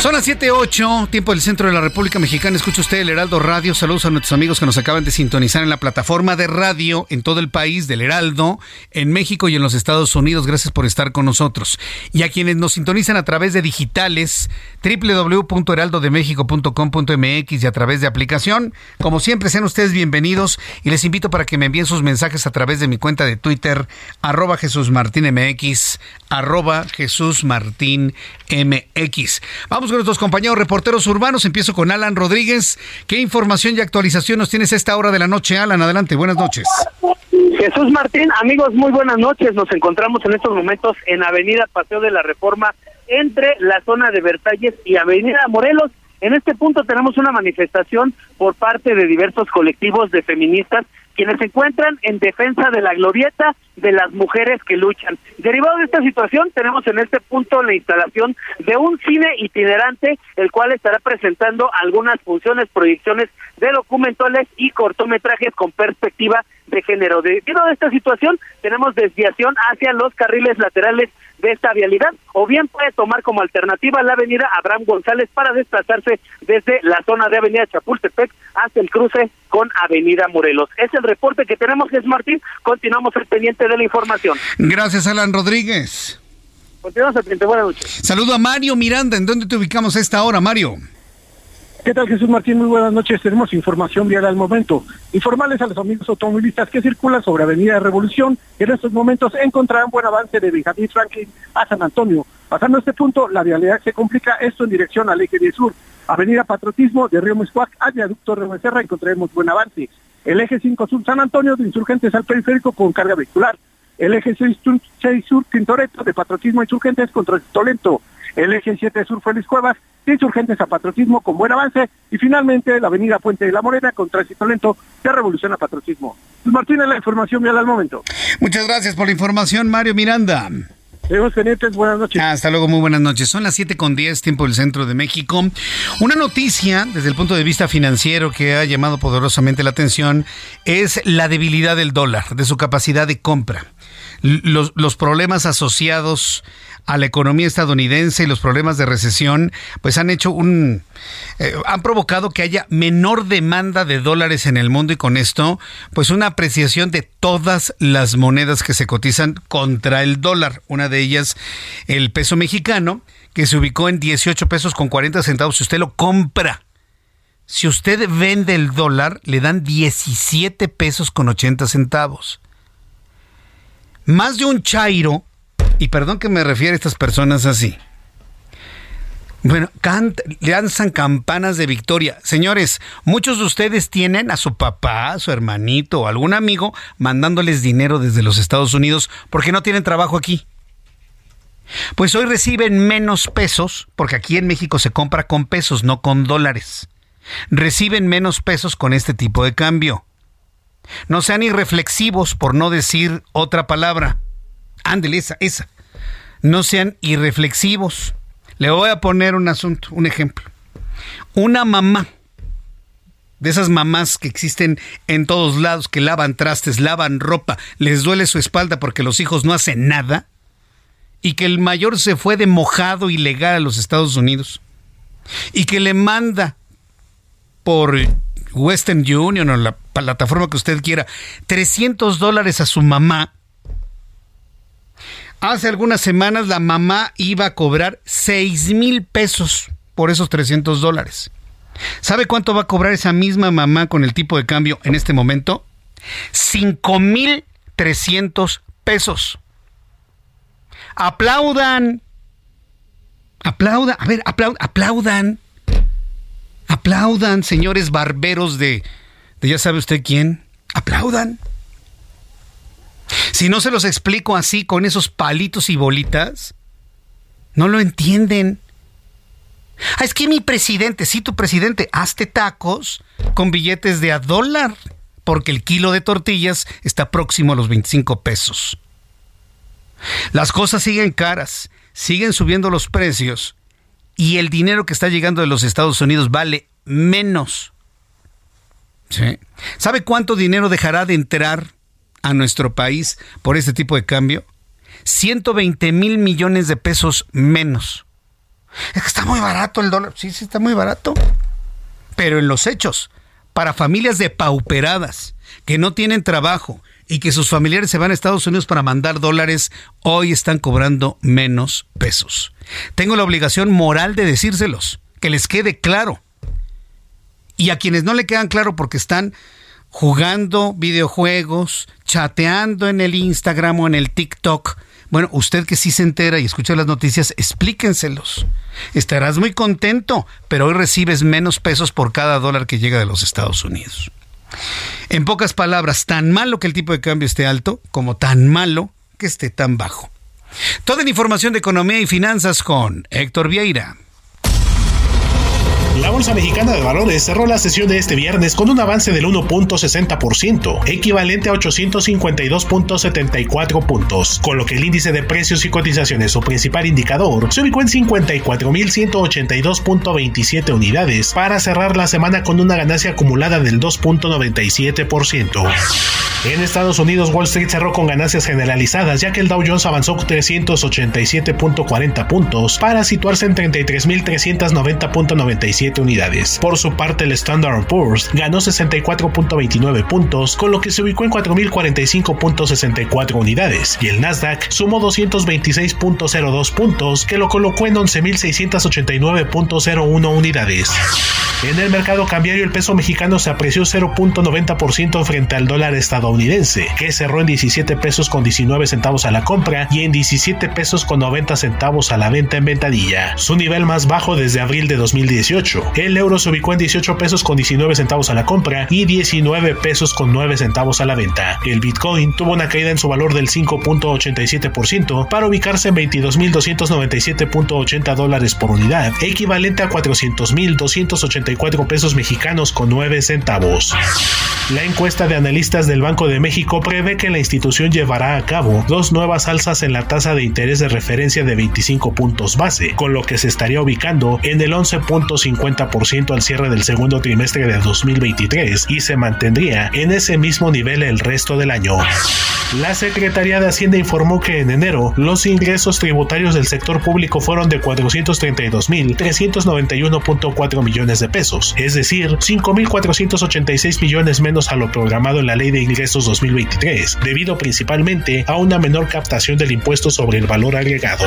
Son las 7.08, tiempo del centro de la República Mexicana. Escucha usted el Heraldo Radio. Saludos a nuestros amigos que nos acaban de sintonizar en la plataforma de radio en todo el país del Heraldo, en México y en los Estados Unidos. Gracias por estar con nosotros. Y a quienes nos sintonizan a través de digitales, www.heraldodemexico.com.mx y a través de aplicación. Como siempre, sean ustedes bienvenidos y les invito para que me envíen sus mensajes a través de mi cuenta de Twitter, arroba Jesús Martín MX, arroba Jesús. Vamos nuestros compañeros reporteros urbanos. Empiezo con Alan Rodríguez. ¿Qué información y actualización nos tienes a esta hora de la noche, Alan? Adelante, buenas noches. Jesús Martín, amigos, muy buenas noches. Nos encontramos en estos momentos en Avenida Paseo de la Reforma, entre la zona de Versalles y Avenida Morelos. En este punto tenemos una manifestación por parte de diversos colectivos de feministas quienes se encuentran en defensa de la glorieta de las mujeres que luchan. Derivado de esta situación, tenemos en este punto la instalación de un cine itinerante, el cual estará presentando algunas funciones, proyecciones de documentales y cortometrajes con perspectiva de género. Debido a esta situación, tenemos desviación hacia los carriles laterales de esta vialidad, o bien puede tomar como alternativa la avenida Abraham González para desplazarse desde la zona de avenida Chapultepec hasta el cruce con avenida Morelos. Es el reporte que tenemos, es Martín. Continuamos al pendiente de la información. Gracias, Alan Rodríguez. Continuamos al pendiente. Buenas noches. Saludo a Mario Miranda. ¿En dónde te ubicamos a esta hora, Mario? ¿Qué tal Jesús Martín? Muy buenas noches. Tenemos información vial al momento. Informarles a los amigos automovilistas que circulan sobre Avenida Revolución que en estos momentos encontrarán buen avance de Benjamín Franklin a San Antonio. Pasando este punto, la vialidad se complica esto en dirección al eje 10 sur. Avenida Patriotismo de Río Miscuac a Viaducto Río Becerra encontraremos buen avance. El eje 5 sur San Antonio de Insurgentes al periférico con carga vehicular. El eje 6, sur Tintoretto de Patriotismo Insurgentes con tránsito lento. El eje 7 sur Félix Cuevas de Insurgentes a Patriotismo con buen avance. Y finalmente la avenida Puente de la Morena con tránsito lento de Revolución a Patriotismo. Martínez, la información vial al momento. Muchas gracias por la información, Mario Miranda. Buenas noches. Hasta luego, muy buenas noches. Son las 7 con 10, tiempo del centro de México. Una noticia desde el punto de vista financiero que ha llamado poderosamente la atención es la debilidad del dólar, de su capacidad de compra. Los, los problemas asociados a la economía estadounidense y los problemas de recesión, pues han hecho un, eh, han provocado que haya menor demanda de dólares en el mundo y con esto, pues una apreciación de todas las monedas que se cotizan contra el dólar. Una de ellas, el peso mexicano, que se ubicó en 18 pesos con 40 centavos. Si usted lo compra, si usted vende el dólar, le dan 17 pesos con 80 centavos. Más de un chairo y perdón que me refiere a estas personas así. Bueno, lanzan campanas de victoria. Señores, muchos de ustedes tienen a su papá, a su hermanito o algún amigo mandándoles dinero desde los Estados Unidos porque no tienen trabajo aquí. Pues hoy reciben menos pesos, porque aquí en México se compra con pesos, no con dólares. Reciben menos pesos con este tipo de cambio. No sean irreflexivos por no decir otra palabra. Ándele, esa, esa. No sean irreflexivos. Le voy a poner un asunto, un ejemplo. Una mamá, de esas mamás que existen en todos lados, que lavan trastes, lavan ropa, les duele su espalda porque los hijos no hacen nada, y que el mayor se fue de mojado ilegal a los Estados Unidos, y que le manda por Western Union o la plataforma que usted quiera, 300 dólares a su mamá, Hace algunas semanas la mamá iba a cobrar 6 mil pesos por esos 300 dólares. ¿Sabe cuánto va a cobrar esa misma mamá con el tipo de cambio en este momento? 5 mil 300 pesos. Aplaudan. Aplaudan. A ver, aplaudan. Aplaudan, señores barberos de, de ya sabe usted quién. Aplaudan. Si no se los explico así, con esos palitos y bolitas, no lo entienden. Ah, es que mi presidente, sí, tu presidente, hazte tacos con billetes de a dólar porque el kilo de tortillas está próximo a los 25 pesos. Las cosas siguen caras, siguen subiendo los precios y el dinero que está llegando de los Estados Unidos vale menos. ¿Sabe cuánto dinero dejará de entrar a nuestro país por este tipo de cambio? 120 mil millones de pesos menos. Es que está muy barato el dólar. Sí, sí, está muy barato. Pero en los hechos, para familias depauperadas, que no tienen trabajo y que sus familiares se van a Estados Unidos para mandar dólares, hoy están cobrando menos pesos. Tengo la obligación moral de decírselos, que les quede claro. Y a quienes no le quedan claro porque están jugando videojuegos, chateando en el Instagram o en el TikTok, bueno, usted que sí se entera y escucha las noticias, explíquenselos. Estarás muy contento, pero hoy recibes menos pesos por cada dólar que llega de los Estados Unidos. En pocas palabras, tan malo que el tipo de cambio esté alto, como tan malo que esté tan bajo. Toda la información de economía y finanzas con Héctor Vieira. La Bolsa Mexicana de Valores cerró la sesión de este viernes con un avance del 1.60%, equivalente a 852.74 puntos, con lo que el índice de precios y cotizaciones, su principal indicador, se ubicó en 54.182.27 unidades para cerrar la semana con una ganancia acumulada del 2.97%. En Estados Unidos, Wall Street cerró con ganancias generalizadas, ya que el Dow Jones avanzó 387.40 puntos para situarse en 33.390.97 unidades. Por su parte, el Standard Poor's ganó 64.29 puntos, con lo que se ubicó en 4.045.64 unidades, y el Nasdaq sumó 226.02 puntos, que lo colocó en 11.689.01 unidades. En el mercado cambiario, el peso mexicano se apreció 0.90% frente al dólar estadounidense, que cerró en 17 pesos con 19 centavos a la compra y en 17 pesos con 90 centavos a la venta en ventadilla, su nivel más bajo desde abril de 2018. El euro se ubicó en 18 pesos con 19 centavos a la compra y 19 pesos con 9 centavos a la venta. El Bitcoin tuvo una caída en su valor del 5.87% para ubicarse en 22.297.80 dólares por unidad, equivalente a 400.284 pesos mexicanos con 9 centavos. La encuesta de analistas del Banco de México prevé que la institución llevará a cabo dos nuevas alzas en la tasa de interés de referencia de 25 puntos base, con lo que se estaría ubicando en el 11.50% al cierre del segundo trimestre de 2023 y se mantendría en ese mismo nivel el resto del año. La Secretaría de Hacienda informó que en enero los ingresos tributarios del sector público fueron de 432.391.4 millones de pesos, es decir, 5.486 millones menos a lo programado en la Ley de Ingresos 2023, debido principalmente a una menor captación del impuesto sobre el valor agregado.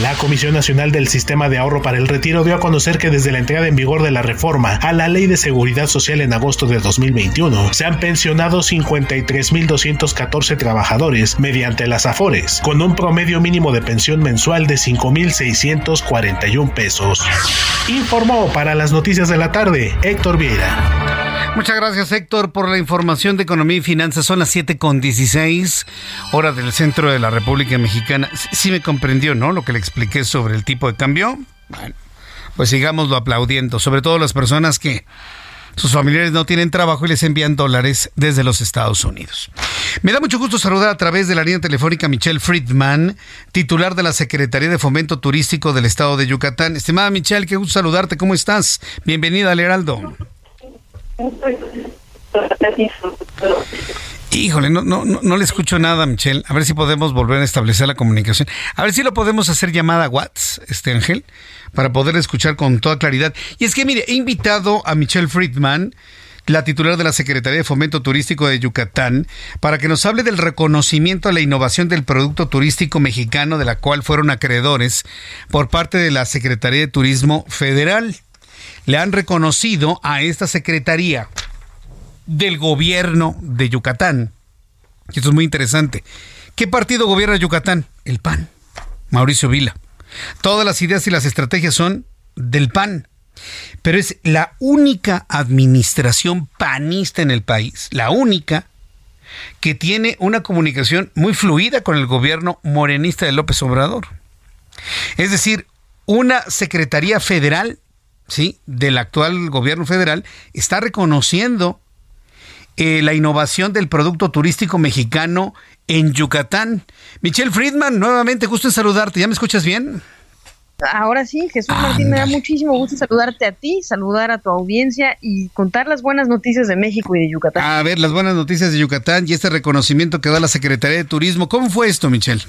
La Comisión Nacional del Sistema de Ahorro para el Retiro dio a conocer que desde la entrada en vigor de la reforma a la Ley de Seguridad Social en agosto de 2021, se han pensionado 53.214 trabajadores mediante las AFORES, con un promedio mínimo de pensión mensual de 5.641 pesos. Informó para las noticias de la tarde Héctor Vieira. Muchas gracias Héctor por la información de economía y finanzas. Son las 7 con 16 horas del centro de la República Mexicana. Sí me comprendió, ¿no? Lo que le expliqué sobre el tipo de cambio. Bueno, pues sigámoslo aplaudiendo. Sobre todo las personas que sus familiares no tienen trabajo y les envían dólares desde los Estados Unidos. Me da mucho gusto saludar a través de la línea telefónica Michelle Friedman, titular de la Secretaría de Fomento Turístico del Estado de Yucatán. Estimada Michelle, qué gusto saludarte. ¿Cómo estás? Bienvenida al Heraldo. Híjole, no, no, no, le escucho nada, Michelle. A ver si podemos volver a establecer la comunicación. A ver si lo podemos hacer llamada WhatsApp, este Ángel, para poder escuchar con toda claridad. Y es que, mire, he invitado a Michelle Friedman, la titular de la Secretaría de Fomento Turístico de Yucatán, para que nos hable del reconocimiento a la innovación del producto turístico mexicano, de la cual fueron acreedores por parte de la Secretaría de Turismo Federal. Le han reconocido a esta Secretaría del gobierno de Yucatán. Esto es muy interesante. ¿Qué partido gobierna Yucatán? El PAN. Mauricio Vila. Todas las ideas y las estrategias son del PAN. Pero es la única administración panista en el país, la única que tiene una comunicación muy fluida con el gobierno morenista de López Obrador. Es decir, una secretaría federal, ¿sí? del actual gobierno federal está reconociendo eh, la innovación del producto turístico mexicano en Yucatán. Michelle Friedman, nuevamente gusto en saludarte. ¿Ya me escuchas bien? Ahora sí, Jesús Martín, me da muchísimo gusto saludarte a ti, saludar a tu audiencia y contar las buenas noticias de México y de Yucatán. A ver, las buenas noticias de Yucatán y este reconocimiento que da la Secretaría de Turismo. ¿Cómo fue esto, Michelle?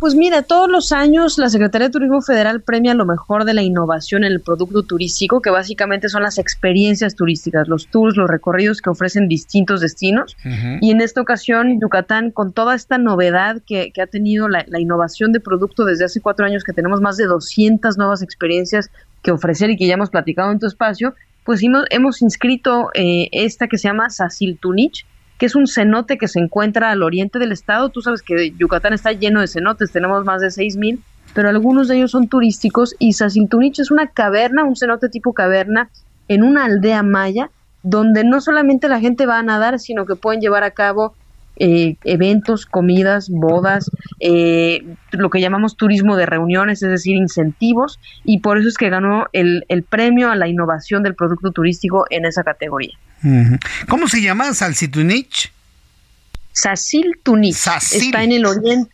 Pues mira, todos los años la Secretaría de Turismo Federal premia lo mejor de la innovación en el producto turístico, que básicamente son las experiencias turísticas, los tours, los recorridos que ofrecen distintos destinos. Y en esta ocasión, Yucatán, con toda esta novedad que, ha tenido la, innovación de producto desde hace cuatro años, que tenemos más de 200 nuevas experiencias que ofrecer y que ya hemos platicado en tu espacio, pues hemos, hemos inscrito eh, esta que se llama Sasil Tunich, que es un cenote que se encuentra al oriente del estado. Tú sabes que Yucatán está lleno de cenotes, tenemos más de 6.000, pero algunos de ellos son turísticos y Sacintunich es una caverna, un cenote tipo caverna en una aldea maya donde no solamente la gente va a nadar, sino que pueden llevar a cabo eh, eventos, comidas, bodas, eh, lo que llamamos turismo de reuniones, es decir, incentivos, y por eso es que ganó el, el premio a la innovación del producto turístico en esa categoría. ¿Cómo se llama? ¿Salsitunich? Sasil Tunich. Está en el oriente.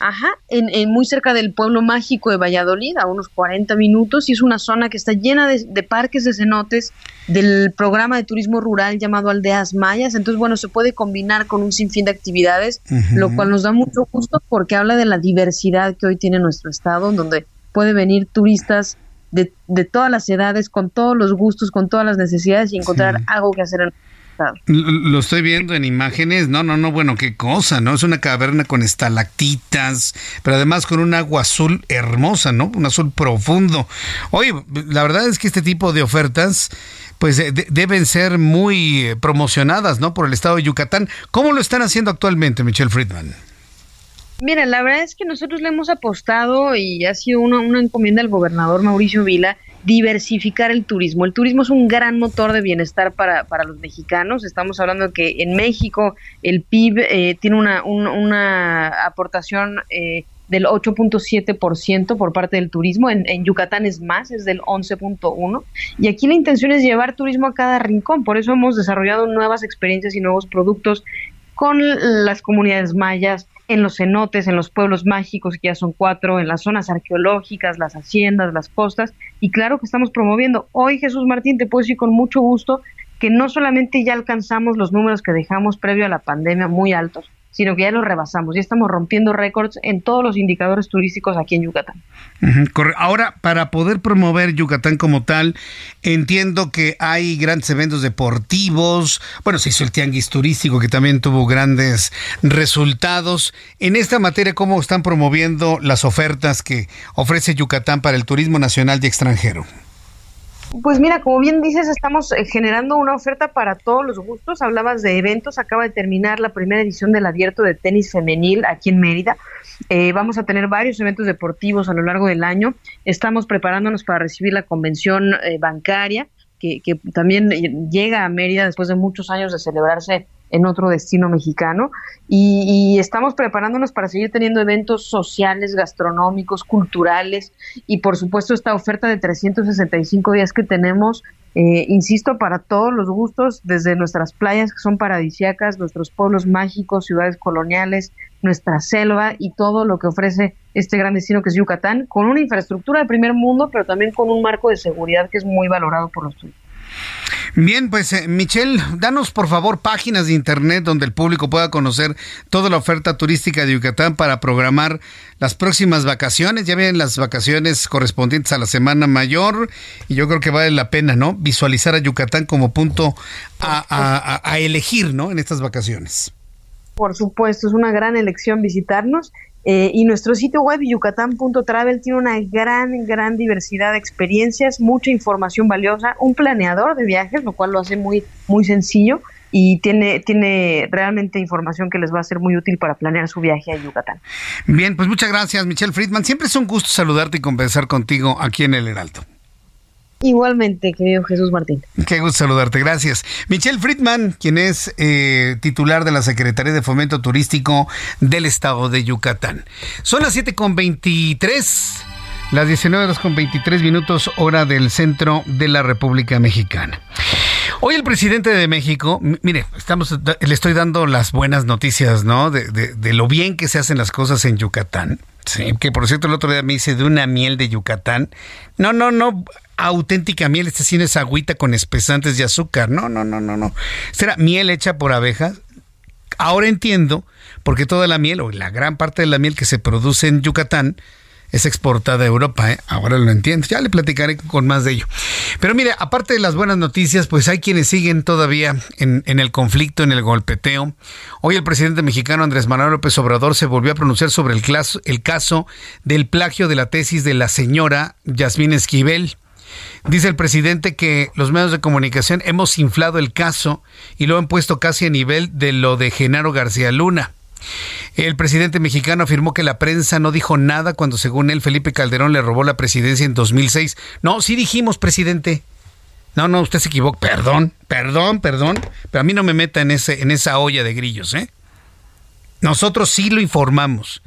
Ajá, en, muy cerca del pueblo mágico de Valladolid, a unos 40 minutos, y es una zona que está llena de, parques de cenotes del programa de turismo rural llamado Aldeas Mayas. Entonces, bueno, se puede combinar con un sinfín de actividades, lo cual nos da mucho gusto porque habla de la diversidad que hoy tiene nuestro estado, donde puede venir turistas de, de, todas las edades, con todos los gustos, con todas las necesidades y encontrar algo que hacer en lo estoy viendo en imágenes. No, no, no, bueno, qué cosa, ¿no? Es una caverna con estalactitas, pero además con un agua azul hermosa, ¿no? Un azul profundo. Oye, la verdad es que este tipo de ofertas pues deben ser muy eh, promocionadas, ¿no? Por el estado de Yucatán. ¿Cómo lo están haciendo actualmente, Michelle Friedman? Mira, la verdad es que nosotros le hemos apostado y ha sido una, una encomienda del gobernador Mauricio Vila diversificar el turismo. El turismo es un gran motor de bienestar para, para los mexicanos. Estamos hablando de que en México el PIB eh, tiene una, una aportación eh, del 8.7% por parte del turismo. En, en, Yucatán es más, es del 11.1%. Y aquí la intención es llevar turismo a cada rincón. Por eso hemos desarrollado nuevas experiencias y nuevos productos con las comunidades mayas, en los cenotes, en los pueblos mágicos, que ya son cuatro, en las zonas arqueológicas, las haciendas, las costas, y claro que estamos promoviendo. Hoy, Jesús Martín, te puedo decir con mucho gusto que no solamente ya alcanzamos los números que dejamos previo a la pandemia muy altos, sino que ya lo rebasamos, ya estamos rompiendo récords en todos los indicadores turísticos aquí en Yucatán. Ahora, para poder promover Yucatán como tal, entiendo que hay grandes eventos deportivos, bueno, se hizo el tianguis turístico que también tuvo grandes resultados. En esta materia, ¿cómo están promoviendo las ofertas que ofrece Yucatán para el turismo nacional y extranjero? Pues mira, como bien dices, estamos eh, generando una oferta para todos los gustos. Hablabas de eventos, acaba de terminar la primera edición del abierto de tenis femenil aquí en Mérida. Eh, vamos a tener varios eventos deportivos a lo largo del año. Estamos preparándonos para recibir la convención eh, bancaria, que, que también llega a Mérida después de muchos años de celebrarse en otro destino mexicano y, estamos preparándonos para seguir teniendo eventos sociales, gastronómicos, culturales y por supuesto esta oferta de 365 días que tenemos, eh, insisto, para todos los gustos, desde nuestras playas que son paradisíacas, nuestros pueblos mágicos, ciudades coloniales, nuestra selva y todo lo que ofrece este gran destino que es Yucatán, con una infraestructura de primer mundo, pero también con un marco de seguridad que es muy valorado por los turistas. Bien, pues eh, Michelle, danos por favor páginas de internet donde el público pueda conocer toda la oferta turística de Yucatán para programar las próximas vacaciones. Ya vienen las vacaciones correspondientes a la Semana Mayor y yo creo que vale la pena, ¿no? Visualizar a Yucatán como punto a, a elegir, ¿no? En estas vacaciones. Por supuesto, es una gran elección visitarnos eh, y nuestro sitio web yucatán.travel tiene una gran, gran diversidad de experiencias, mucha información valiosa, un planeador de viajes, lo cual lo hace muy, muy sencillo y tiene, tiene realmente información que les va a ser muy útil para planear su viaje a Yucatán. Bien, pues muchas gracias, Michelle Friedman. Siempre es un gusto saludarte y conversar contigo aquí en El Heraldo. Igualmente, querido Jesús Martín. Qué gusto saludarte, gracias. Michelle Friedman, quien es eh, titular de la Secretaría de Fomento Turístico del Estado de Yucatán. Son las 7.23, las 19 horas con 23 minutos, hora del centro de la República Mexicana. Hoy el presidente de México, mire, estamos, le estoy dando las buenas noticias, ¿no? De, de, lo bien que se hacen las cosas en Yucatán. Sí, que por cierto el otro día me hice de una miel de Yucatán. No, no, no, auténtica miel, esta sí no es agüita con espesantes de azúcar. No, no, no, no, no. Era miel hecha por abejas. Ahora entiendo porque toda la miel, o la gran parte de la miel que se produce en Yucatán, es exportada a Europa, ¿eh? ahora lo entiendo, ya le platicaré con más de ello. Pero mire, aparte de las buenas noticias, pues hay quienes siguen todavía en, el conflicto, en el golpeteo. Hoy el presidente mexicano Andrés Manuel López Obrador se volvió a pronunciar sobre el, el caso del plagio de la tesis de la señora Yasmín Esquivel. Dice el presidente que los medios de comunicación hemos inflado el caso y lo han puesto casi a nivel de lo de Genaro García Luna. El presidente mexicano afirmó que la prensa no dijo nada cuando, según él, Felipe Calderón le robó la presidencia en 2006. No, sí dijimos, presidente. No, no, usted se equivocó. Perdón, perdón, perdón. Pero a mí no me meta en, ese, en esa olla de grillos, ¿eh? Nosotros sí lo informamos.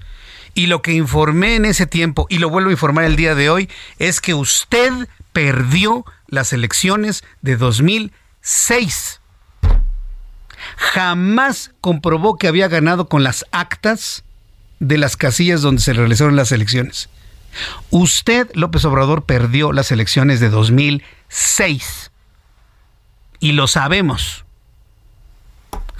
Y lo que informé en ese tiempo, y lo vuelvo a informar el día de hoy, es que usted perdió las elecciones de 2006 jamás comprobó que había ganado con las actas de las casillas donde se realizaron las elecciones. Usted, López Obrador, perdió las elecciones de 2006. Y lo sabemos.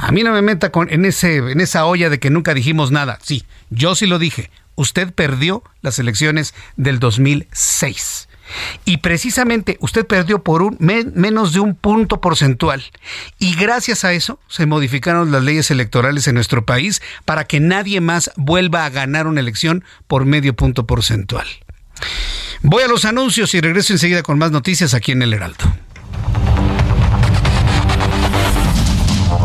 A mí no me meta en, ese, en esa olla de que nunca dijimos nada. Sí, yo sí lo dije. Usted perdió las elecciones del 2006. Y precisamente usted perdió por menos de un punto porcentual. Y gracias a eso se modificaron las leyes electorales en nuestro país para que nadie más vuelva a ganar una elección por medio punto porcentual. Voy a los anuncios y regreso enseguida con más noticias aquí en El Heraldo.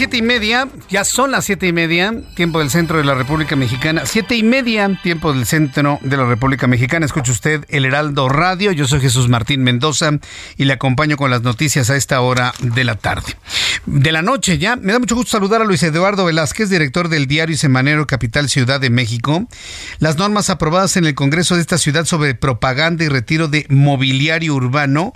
Siete y media, ya son las siete y media, tiempo del centro de la República Mexicana. Siete y media, tiempo del centro de la República Mexicana. Escucha usted el Heraldo Radio. Yo soy Jesús Martín Mendoza y le acompaño con las noticias a esta hora de la tarde. De la noche ya, me da mucho gusto saludar a Luis Eduardo Velázquez, director del diario y semanero Capital Ciudad de México. Las normas aprobadas en el Congreso de esta ciudad sobre propaganda y retiro de mobiliario urbano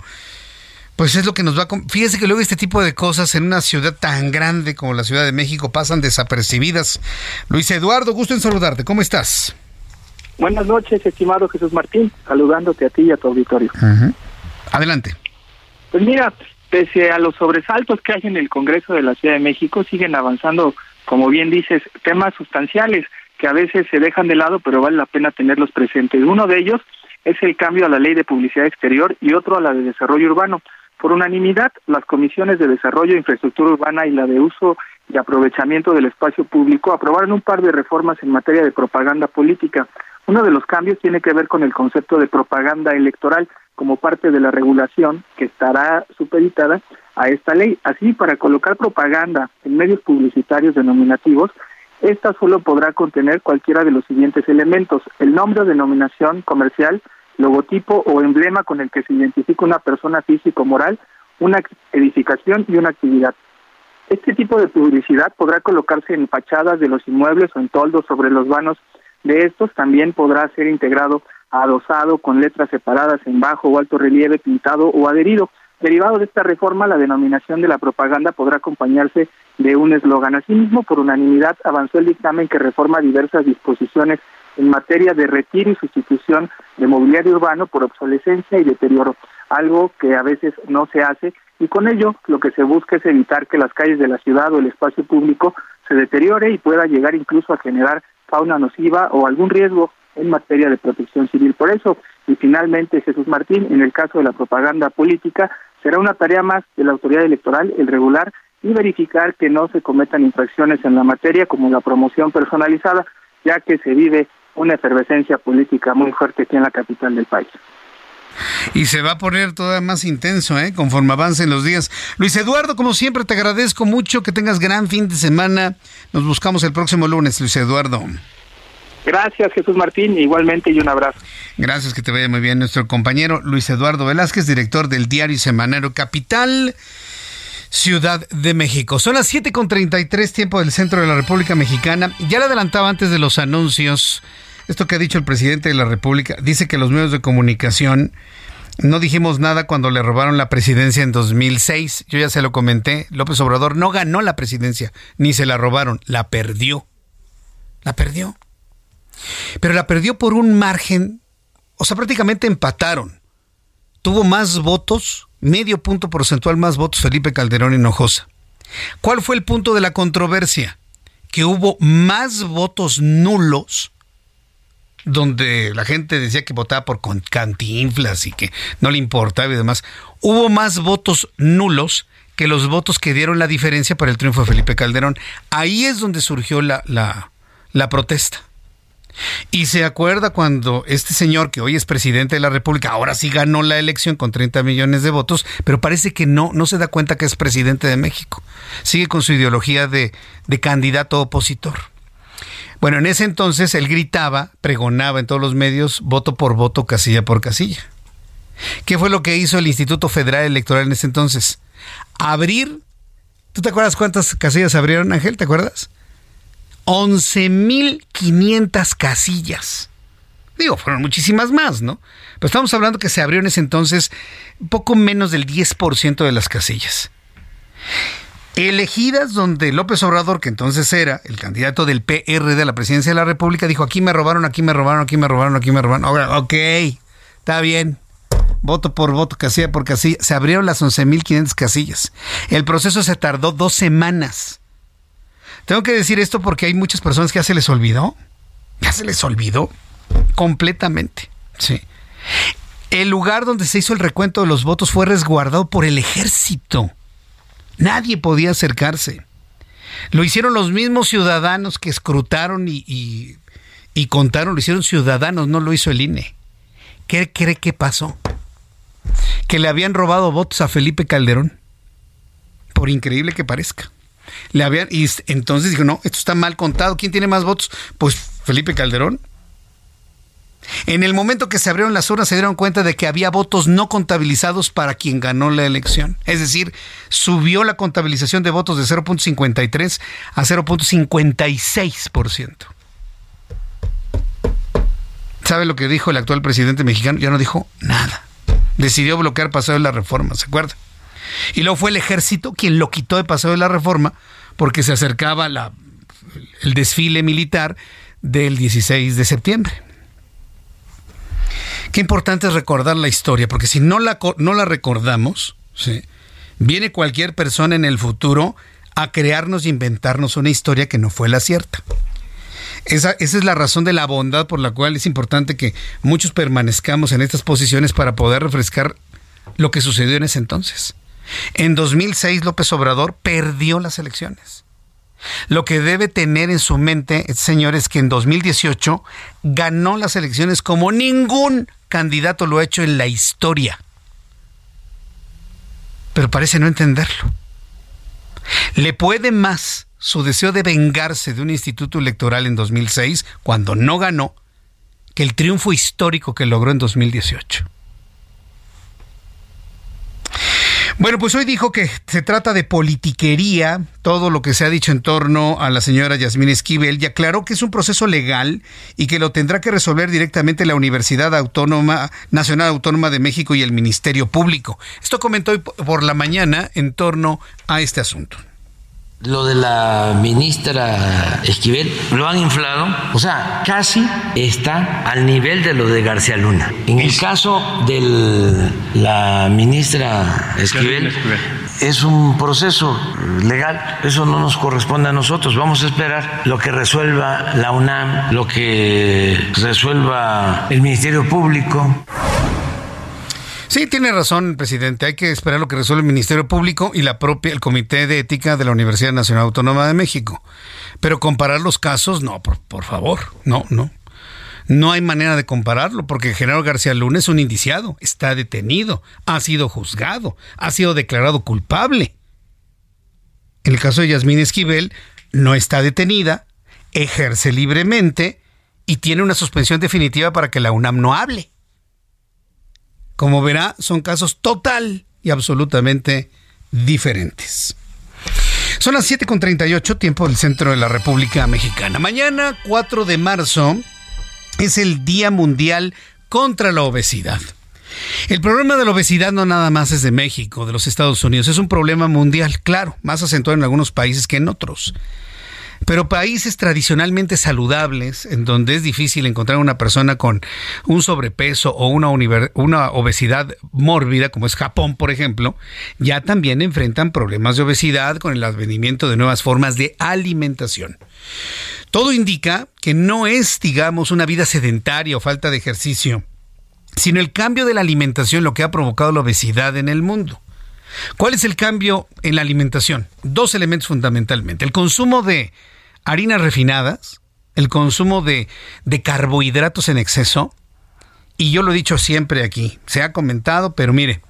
pues es lo que nos va a... Fíjese que luego este tipo de cosas en una ciudad tan grande como la Ciudad de México pasan desapercibidas. Luis Eduardo, gusto en saludarte. ¿Cómo estás? Buenas noches, estimado Jesús Martín. Saludándote a ti y a tu auditorio. Adelante. Pues mira, pese a los sobresaltos que hay en el Congreso de la Ciudad de México, siguen avanzando, como bien dices, temas sustanciales que a veces se dejan de lado, pero vale la pena tenerlos presentes. Uno de ellos es el cambio a la ley de publicidad exterior y otro a la de desarrollo urbano. Por unanimidad, las comisiones de desarrollo, infraestructura urbana y la de uso y aprovechamiento del espacio público aprobaron un par de reformas en materia de propaganda política. Uno de los cambios tiene que ver con el concepto de propaganda electoral como parte de la regulación que estará supeditada a esta ley. Así, para colocar propaganda en medios publicitarios denominativos, esta solo podrá contener cualquiera de los siguientes elementos: el nombre o denominación comercial, logotipo o emblema con el que se identifica una persona física o moral, una edificación y una actividad. Este tipo de publicidad podrá colocarse en fachadas de los inmuebles o en toldos sobre los vanos de estos. También podrá ser integrado adosado con letras separadas en bajo o alto relieve, pintado o adherido. Derivado de esta reforma, la denominación de la propaganda podrá acompañarse de un eslogan. Asimismo, por unanimidad, avanzó el dictamen que reforma diversas disposiciones en materia de retiro y sustitución de mobiliario urbano por obsolescencia y deterioro, algo que a veces no se hace y con ello lo que se busca es evitar que las calles de la ciudad o el espacio público se deteriore y pueda llegar incluso a generar fauna nociva o algún riesgo en materia de protección civil. Por eso, y finalmente Jesús Martín, en el caso de la propaganda política, será una tarea más de la autoridad electoral el regular y verificar que no se cometan infracciones en la materia como la promoción personalizada, ya que se vive una efervescencia política muy fuerte aquí en la capital del país. Y se va a poner todavía más intenso, ¿eh? Conforme avancen los días. Luis Eduardo, como siempre, te agradezco mucho. Que tengas gran fin de semana. Nos buscamos el próximo lunes, Luis Eduardo. Gracias, Jesús Martín. Igualmente y un abrazo. Gracias, que te vaya muy bien. Nuestro compañero Luis Eduardo Velázquez, director del diario Semanero Capital. Ciudad de México. Son las 7.33 tiempo del centro de la República Mexicana. Ya le adelantaba antes de los anuncios esto que ha dicho el presidente de la República. Dice que los medios de comunicación no dijimos nada cuando le robaron la presidencia en 2006. Yo ya se lo comenté. López Obrador no ganó la presidencia, ni se la robaron, la perdió. La perdió. Pero la perdió por un margen, o sea, prácticamente empataron. Tuvo más votos, medio punto porcentual más votos Felipe Calderón Hinojosa. ¿Cuál fue el punto de la controversia? Que hubo más votos nulos donde la gente decía que votaba por cantinflas y que no le importaba y demás, hubo más votos nulos que los votos que dieron la diferencia para el triunfo de Felipe Calderón. Ahí es donde surgió la, la, la protesta. Y se acuerda cuando este señor, que hoy es presidente de la República, ahora sí ganó la elección con 30 millones de votos, pero parece que no, no se da cuenta que es presidente de México. Sigue con su ideología de, de candidato opositor. Bueno, en ese entonces él gritaba, pregonaba en todos los medios, voto por voto, casilla por casilla. ¿Qué fue lo que hizo el Instituto Federal Electoral en ese entonces? Abrir, ¿tú te acuerdas cuántas casillas abrieron, Ángel? ¿Te acuerdas? 11.500 casillas. Digo, fueron muchísimas más, ¿no? Pero estamos hablando que se abrió en ese entonces poco menos del 10% de las casillas elegidas donde López Obrador, que entonces era el candidato del PR de la presidencia de la República, dijo, aquí me robaron, aquí me robaron, aquí me robaron, aquí me robaron. Ahora, ok, está bien. Voto por voto, casilla por casilla. Se abrieron las 11.500 casillas. El proceso se tardó dos semanas. Tengo que decir esto porque hay muchas personas que ya se les olvidó. Ya se les olvidó completamente. Sí. El lugar donde se hizo el recuento de los votos fue resguardado por el ejército. Nadie podía acercarse. Lo hicieron los mismos ciudadanos que escrutaron y, contaron, lo hicieron ciudadanos, no lo hizo el INE. ¿Qué cree que pasó? Que le habían robado votos a Felipe Calderón. Por increíble que parezca. Le habían, y entonces dijo, no, esto está mal contado. ¿Quién tiene más votos? Pues Felipe Calderón. En el momento que se abrieron las urnas se dieron cuenta de que había votos no contabilizados para quien ganó la elección. Es decir, subió la contabilización de votos de 0.53 a 0.56%. ¿Sabe lo que dijo el actual presidente mexicano? Ya no dijo nada. Decidió bloquear Paseo de la Reforma, ¿se acuerda? Y luego fue el ejército quien lo quitó de Paseo de la Reforma porque se acercaba la, el desfile militar del 16 de septiembre. Qué importante es recordar la historia, porque si no la, no la recordamos, viene cualquier persona en el futuro a crearnos y inventarnos una historia que no fue la cierta. Esa, esa, es la razón de la bondad por la cual es importante que muchos permanezcamos en estas posiciones para poder refrescar lo que sucedió en ese entonces. En 2006 López Obrador perdió las elecciones. Lo que debe tener en su mente, señor, es que en 2018 ganó las elecciones como ningún candidato lo ha hecho en la historia. Pero parece no entenderlo. Le puede más su deseo de vengarse de un instituto electoral en 2006, cuando no ganó, que el triunfo histórico que logró en 2018. Bueno, pues hoy dijo que se trata de politiquería, todo lo que se ha dicho en torno a la señora Yasmín Esquivel, y aclaró que es un proceso legal y que lo tendrá que resolver directamente la Universidad Autónoma Nacional Autónoma de México y el Ministerio Público. Esto comentó hoy por la mañana en torno a este asunto lo de la ministra Esquivel lo han inflado, o sea, casi está al nivel de lo de García Luna. En el caso de la ministra Esquivel, es un proceso legal, eso no nos corresponde a nosotros, vamos a esperar lo que resuelva la UNAM, lo que resuelva el Ministerio Público. Sí, tiene razón, presidente. Hay que esperar lo que resuelve el Ministerio Público y la propia el Comité de Ética de la Universidad Nacional Autónoma de México. Pero comparar los casos, no, por, favor, no, no. No hay manera de compararlo porque Genaro García Luna es un indiciado, está detenido, ha sido juzgado, ha sido declarado culpable. En el caso de Yasmín Esquivel, no está detenida, ejerce libremente y tiene una suspensión definitiva para que la UNAM no hable. Como verá, son casos total y absolutamente diferentes. Son las 7.38, tiempo del centro de la República Mexicana. Mañana, 4 de marzo, es el Día Mundial contra la Obesidad. El problema de la obesidad no nada más es de México, de los Estados Unidos, es un problema mundial, claro, más acentuado en algunos países que en otros. Pero países tradicionalmente saludables, en donde es difícil encontrar una persona con un sobrepeso o una, una, obesidad mórbida, como es Japón, por ejemplo, ya también enfrentan problemas de obesidad con el advenimiento de nuevas formas de alimentación. Todo indica que no es, digamos, una vida sedentaria o falta de ejercicio, sino el cambio de la alimentación lo que ha provocado la obesidad en el mundo. ¿Cuál es el cambio en la alimentación? Dos elementos fundamentalmente. El consumo de harinas refinadas, el consumo de, carbohidratos en exceso, y yo lo he dicho siempre aquí, se ha comentado, pero mire,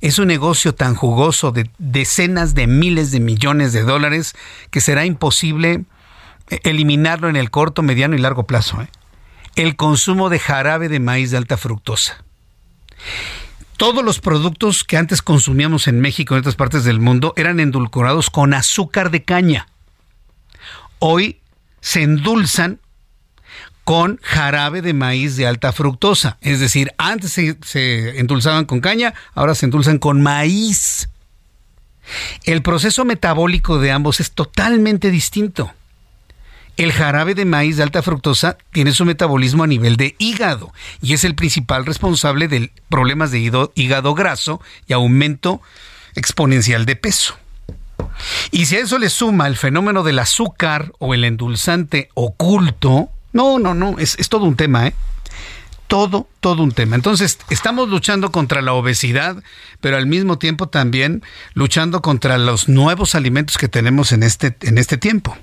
es un negocio tan jugoso de decenas de miles de millones de dólares que será imposible eh, eliminarlo en el corto, mediano y largo plazo. ¿eh? El consumo de jarabe de maíz de alta fructosa. Todos los productos que antes consumíamos en México y en otras partes del mundo eran endulcorados con azúcar de caña hoy se endulzan con jarabe de maíz de alta fructosa. Es decir, antes se, endulzaban con caña, ahora se endulzan con maíz. El proceso metabólico de ambos es totalmente distinto. El jarabe de maíz de alta fructosa tiene su metabolismo a nivel de hígado y es el principal responsable de problemas de hígado graso y aumento exponencial de peso. Y si a eso le suma el fenómeno del azúcar o el endulzante oculto, no, no, no, es, todo un tema, ¿eh? Todo, todo un tema. Entonces, estamos luchando contra la obesidad, pero al mismo tiempo también luchando contra los nuevos alimentos que tenemos en este, en este tiempo.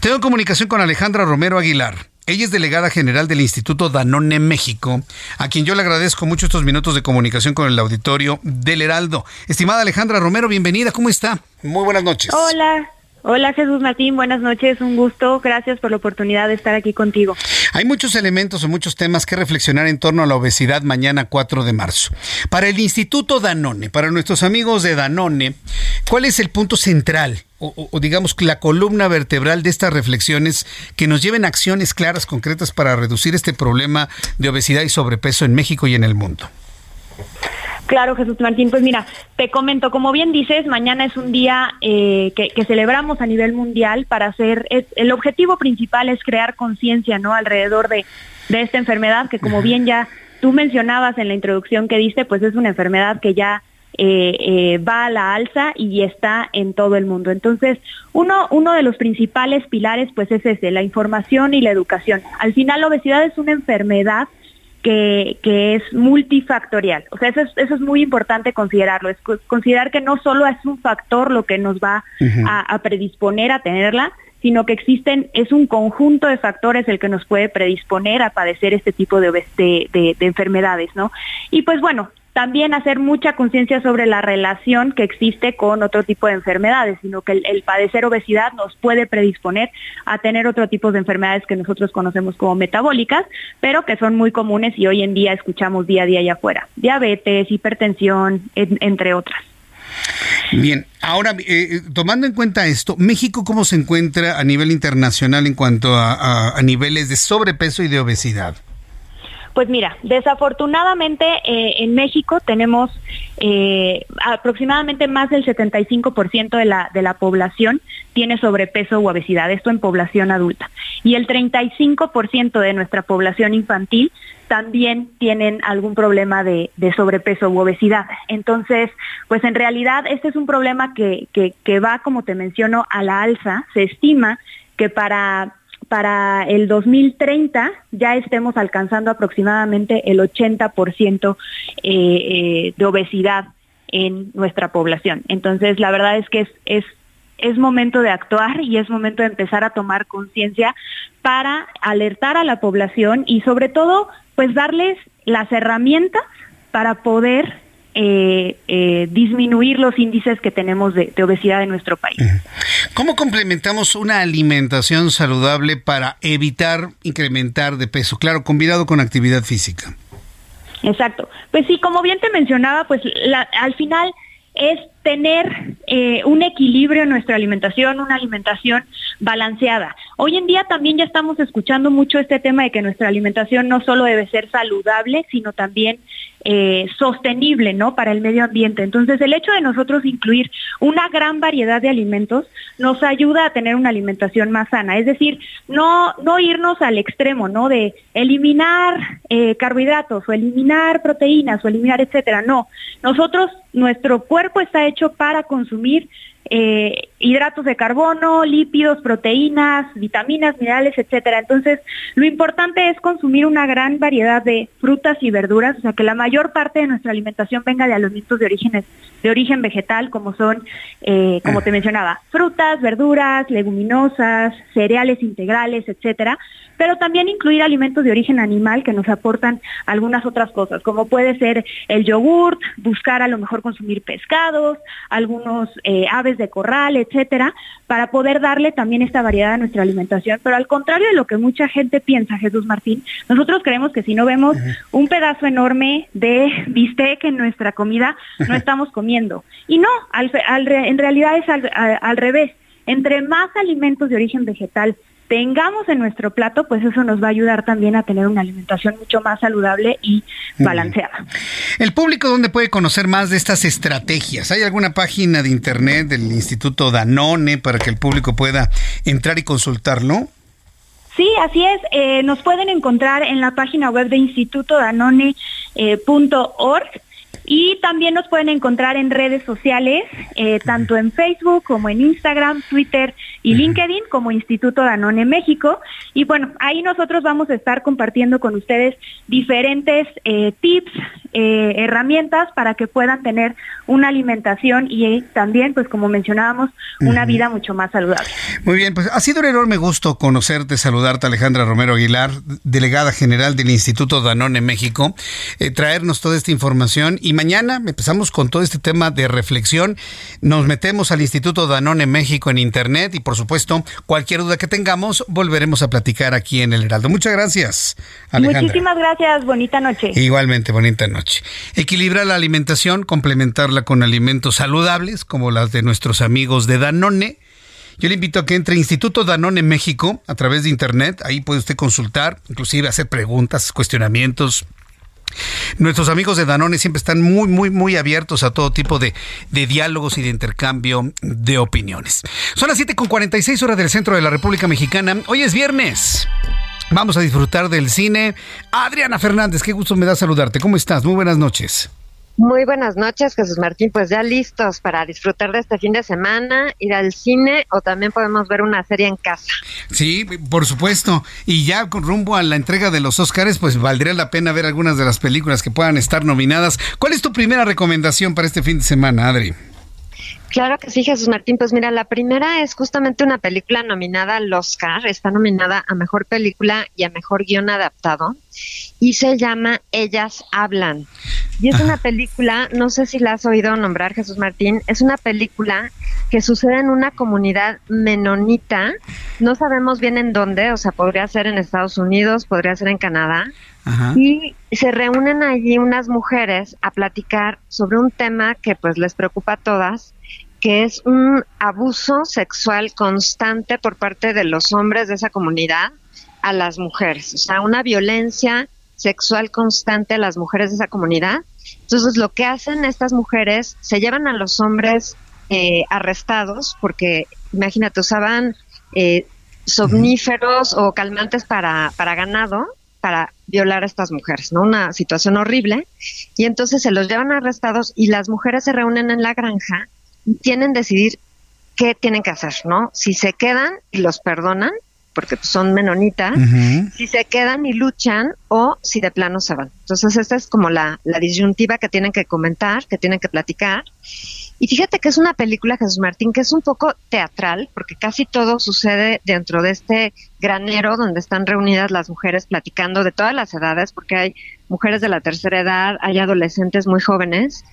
Tengo comunicación con Alejandra Romero Aguilar. Ella es delegada general del Instituto Danone México, a quien yo le agradezco mucho estos minutos de comunicación con el auditorio del Heraldo. Estimada Alejandra Romero, bienvenida, ¿cómo está? Muy buenas noches. Hola, Hola Jesús Martín, buenas noches, un gusto, gracias por la oportunidad de estar aquí contigo. Hay muchos elementos o muchos temas que reflexionar en torno a la obesidad mañana 4 de marzo. Para el Instituto Danone, para nuestros amigos de Danone, ¿cuál es el punto central o, o digamos la columna vertebral de estas reflexiones que nos lleven a acciones claras, concretas para reducir este problema de obesidad y sobrepeso en México y en el mundo? Claro, Jesús Martín. Pues mira, te comento, como bien dices, mañana es un día eh, que, celebramos a nivel mundial para hacer, el objetivo principal es crear conciencia, ¿no? Alrededor de, esta enfermedad que como bien ya tú mencionabas en la introducción que diste, pues es una enfermedad que ya eh, eh, va a la alza y está en todo el mundo. Entonces, uno, uno de los principales pilares, pues es ese, la información y la educación. Al final, la obesidad es una enfermedad que, es multifactorial. O sea, eso es, eso es muy importante considerarlo, es considerar que no solo es un factor lo que nos va a, predisponer a tenerla, sino que existen, es un conjunto de factores el que nos puede predisponer a padecer este tipo de, de, de enfermedades, ¿no? Y pues bueno, también hacer mucha conciencia sobre la relación que existe con otro tipo de enfermedades, sino que el, padecer obesidad nos puede predisponer a tener otro tipo de enfermedades que nosotros conocemos como metabólicas, pero que son muy comunes y hoy en día escuchamos día a día allá afuera. Diabetes, hipertensión, entre otras. Bien, ahora, eh, eh, tomando en cuenta esto, ¿México cómo se encuentra a nivel internacional en cuanto a niveles de sobrepeso y de obesidad? Pues mira, desafortunadamente eh, en México tenemos eh, aproximadamente más del 75% de la, de la población tiene sobrepeso u obesidad, esto en población adulta. Y el 35% de nuestra población infantil también tienen algún problema de, sobrepeso u obesidad. Entonces, pues en realidad este es un problema que, que, que va, como te menciono, a la alza. Se estima que para para el 2030 ya estemos alcanzando aproximadamente el 80% eh, eh, de obesidad en nuestra población. Entonces, la verdad es que es, es, es momento de actuar y es momento de empezar a tomar conciencia para alertar a la población y sobre todo, pues darles las herramientas para poder eh, eh, disminuir los índices que tenemos de, obesidad en nuestro país. ¿Cómo complementamos una alimentación saludable para evitar incrementar de peso? Claro, combinado con actividad física. Exacto. Pues sí, como bien te mencionaba, pues al final es tener eh, un equilibrio en nuestra alimentación, una alimentación balanceada. Hoy en día también ya estamos escuchando mucho este tema de que nuestra alimentación no solo debe ser saludable, sino también eh, sostenible, ¿no? Para el medio ambiente. Entonces, el hecho de nosotros incluir una gran variedad de alimentos nos ayuda a tener una alimentación más sana. Es decir, no, no irnos al extremo, ¿no? De eliminar eh, carbohidratos o eliminar proteínas o eliminar, etcétera. No, nosotros, nuestro cuerpo está hecho para consumir eh, hidratos de carbono, lípidos, proteínas, vitaminas, minerales, etcétera. Entonces, lo importante es consumir una gran variedad de frutas y verduras, o sea, que la mayor parte de nuestra alimentación venga de alimentos de orígenes de origen vegetal, como son, eh, como te mencionaba, frutas, verduras, leguminosas, cereales integrales, etcétera, pero también incluir alimentos de origen animal que nos aportan algunas otras cosas, como puede ser el yogurt, buscar a lo mejor consumir pescados, algunos eh, aves de corral, etcétera, para poder darle también esta variedad a nuestra alimentación. Pero al contrario de lo que mucha gente piensa, Jesús Martín, nosotros creemos que si no vemos un pedazo enorme de bistec en nuestra comida, no estamos comiendo. Y no, en realidad es al revés. Entre más alimentos de origen vegetal tengamos en nuestro plato, pues eso nos va a ayudar también a tener una alimentación mucho más saludable y balanceada. ¿El público dónde puede conocer más de estas estrategias? ¿Hay alguna página de internet del Instituto Danone para que el público pueda entrar y consultarlo? Sí, así es. Eh, nos pueden encontrar en la página web de institutodanone.org. Eh, y también nos pueden encontrar en redes sociales, eh, tanto en Facebook como en Instagram, Twitter y LinkedIn como Instituto Danone México. Y bueno, ahí nosotros vamos a estar compartiendo con ustedes diferentes eh, tips, eh, herramientas para que puedan tener una alimentación y también, pues como mencionábamos, una vida mucho más saludable. Muy bien, pues ha sido un enorme gusto conocerte, saludarte Alejandra Romero Aguilar, delegada general del Instituto Danone México, traernos toda esta información y mañana empezamos con todo este tema de reflexión. Nos metemos al Instituto Danone México en internet y por supuesto, cualquier duda que tengamos, volveremos a platicar aquí en El Heraldo. Muchas gracias. Alejandra. Muchísimas gracias. Bonita noche. Igualmente, bonita noche. Equilibrar la alimentación, complementarla con alimentos saludables, como las de nuestros amigos de Danone. Yo le invito a que entre Instituto Danone México a través de internet. Ahí puede usted consultar, inclusive hacer preguntas, cuestionamientos, Nuestros amigos de Danone siempre están muy, muy, muy abiertos a todo tipo de, diálogos y de intercambio de opiniones. Son las 7.46 horas del centro de la República Mexicana. Hoy es viernes. Vamos a disfrutar del cine. Adriana Fernández, qué gusto me da saludarte. ¿Cómo estás? Muy buenas noches. Muy buenas noches, Jesús Martín. Pues ya listos para disfrutar de este fin de semana, ir al cine o también podemos ver una serie en casa. Sí, por supuesto. Y ya con rumbo a la entrega de los Óscares, pues valdría la pena ver algunas de las películas que puedan estar nominadas. ¿Cuál es tu primera recomendación para este fin de semana, Adri? Claro que sí, Jesús Martín. Pues mira, la primera es justamente una película nominada al Oscar, está nominada a Mejor Película y a Mejor Guión Adaptado, y se llama Ellas Hablan. Y es una película, no sé si la has oído nombrar, Jesús Martín, es una película que sucede en una comunidad menonita, no sabemos bien en dónde, o sea, podría ser en Estados Unidos, podría ser en Canadá, y se reúnen allí unas mujeres a platicar sobre un tema que pues les preocupa a todas, que es un abuso sexual constante por parte de los hombres de esa comunidad a las mujeres, o sea, una violencia sexual constante a las mujeres de esa comunidad. Entonces lo que hacen estas mujeres, se llevan a los hombres eh, arrestados, porque imagínate, usaban eh, somníferos o calmantes para, para ganado, para violar a estas mujeres, ¿no? Una situación horrible. Y entonces se los llevan arrestados y las mujeres se reúnen en la granja tienen que decidir qué tienen que hacer, ¿no? Si se quedan y los perdonan, porque son menonitas, si se quedan y luchan o si de plano se van. Entonces esta es como la, la disyuntiva que tienen que comentar, que tienen que platicar. Y fíjate que es una película, Jesús Martín, que es un poco teatral, porque casi todo sucede dentro de este granero donde están reunidas las mujeres platicando de todas las edades, porque hay mujeres de la tercera edad, hay adolescentes muy jóvenes,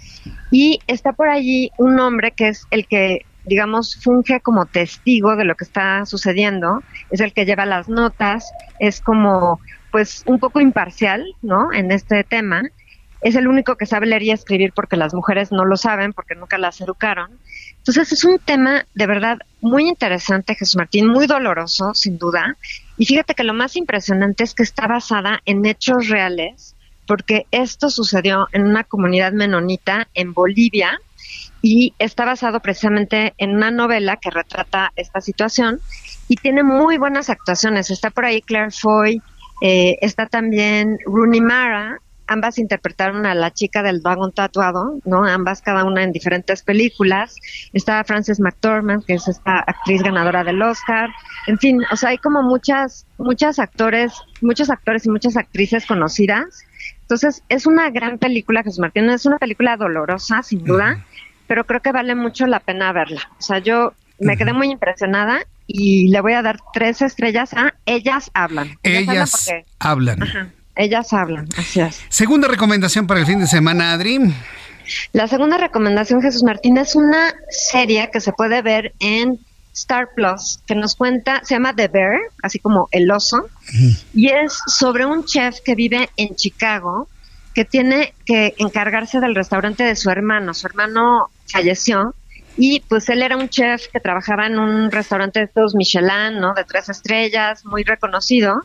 y está por allí un hombre que es el que digamos, funge como testigo de lo que está sucediendo, es el que lleva las notas, es como, pues, un poco imparcial, ¿no? En este tema. Es el único que sabe leer y escribir porque las mujeres no lo saben, porque nunca las educaron. Entonces es un tema de verdad muy interesante, Jesús Martín, muy doloroso, sin duda. Y fíjate que lo más impresionante es que está basada en hechos reales, porque esto sucedió en una comunidad menonita en Bolivia, y está basado precisamente en una novela que retrata esta situación y tiene muy buenas actuaciones. Está por ahí Claire Foy, eh, está también Rooney Mara, ambas interpretaron a la chica del dragón tatuado, ¿no? Ambas cada una en diferentes películas. Está Frances McDormand, que es esta actriz ganadora del Oscar. En fin, o sea, hay como muchas, muchas actores, muchos actores y muchas actrices conocidas. Entonces, es una gran película, Jesús Martín, es una película dolorosa, sin duda, pero creo que vale mucho la pena verla. O sea, yo me quedé muy impresionada y le voy a dar tres estrellas a Ellas Hablan. Ellas, hablan. ellas hablan, así es. Segunda recomendación para el fin de semana, Adri. La segunda recomendación, Jesús Martín, es una serie que se puede ver en Star Plus, que nos cuenta, se llama The Bear, así como el oso, y es sobre un chef que vive en Chicago, que tiene que encargarse del restaurante de su hermano. Su hermano falleció y pues él era un chef que trabajaba en un restaurante de estos Michelin, ¿no? De tres estrellas, muy reconocido.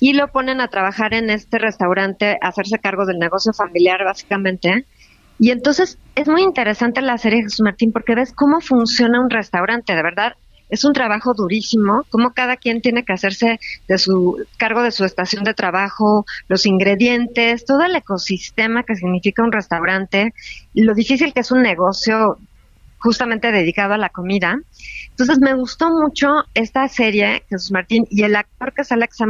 Y lo ponen a trabajar en este restaurante, a hacerse cargo del negocio familiar básicamente. Y entonces es muy interesante la serie Jesús Martín porque ves cómo funciona un restaurante, de verdad es un trabajo durísimo, como cada quien tiene que hacerse de su cargo de su estación de trabajo, los ingredientes, todo el ecosistema que significa un restaurante, lo difícil que es un negocio justamente dedicado a la comida. Entonces me gustó mucho esta serie, Jesús Martín, y el actor que sale que se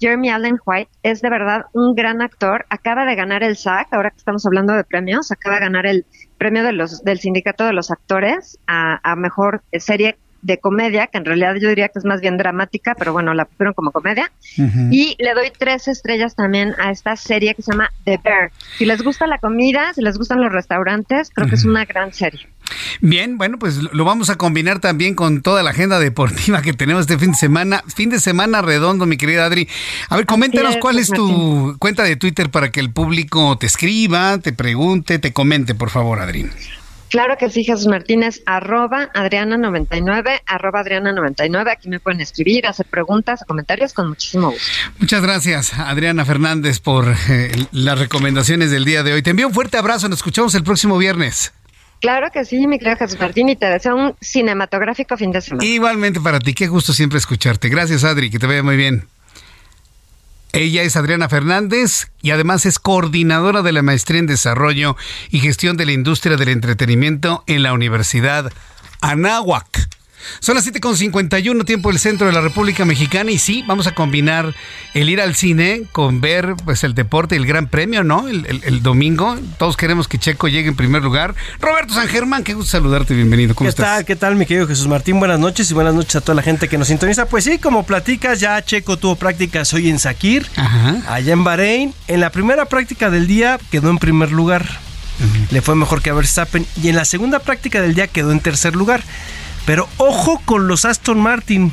Jeremy Allen White es de verdad un gran actor. Acaba de ganar el SAG, ahora que estamos hablando de premios, acaba de ganar el premio de los, del Sindicato de los Actores a, a Mejor Serie de comedia, que en realidad yo diría que es más bien dramática, pero bueno, la pusieron como comedia. Y le doy tres estrellas también a esta serie que se llama The Bear. Si les gusta la comida, si les gustan los restaurantes, creo que es una gran serie. Bien, bueno, pues lo vamos a combinar también con toda la agenda deportiva que tenemos este fin de semana. Fin de semana redondo, mi querida Adri. A ver, coméntanos cuál es tu cuenta de Twitter para que el público te escriba, te pregunte, te comente, por favor, Adri. Claro que sí, Jesús Martínez, arroba Adriana99, arroba Adriana99. Aquí me pueden escribir, hacer preguntas, comentarios con muchísimo gusto. Muchas gracias, Adriana Fernández, por eh, las recomendaciones del día de hoy. Te envío un fuerte abrazo, nos escuchamos el próximo viernes. Claro que sí, mi querido Jesús Martín, y te deseo un cinematográfico fin de semana. Igualmente para ti, qué gusto siempre escucharte. Gracias, Adri, que te vaya muy bien. Ella es Adriana Fernández y además es coordinadora de la Maestría en Desarrollo y Gestión de la Industria del Entretenimiento en la Universidad Anáhuac. Son las 7.51 tiempo del centro de la República Mexicana y sí, vamos a combinar el ir al cine con ver pues el deporte, el gran premio, ¿no? El, domingo. Todos queremos que Checo llegue en primer lugar. Roberto San Germán, qué gusto saludarte, bienvenido. ¿Cómo ¿Qué tal? ¿Qué tal, mi querido Jesús Martín? Buenas noches y buenas noches a toda la gente que nos sintoniza. Pues sí, como platicas, ya Checo tuvo prácticas hoy en Sakir, allá en Bahrein. En la primera práctica del día quedó en primer lugar. Le fue mejor que a Verstappen. Y en la segunda práctica del día quedó en tercer lugar. Pero ojo con los Aston Martin.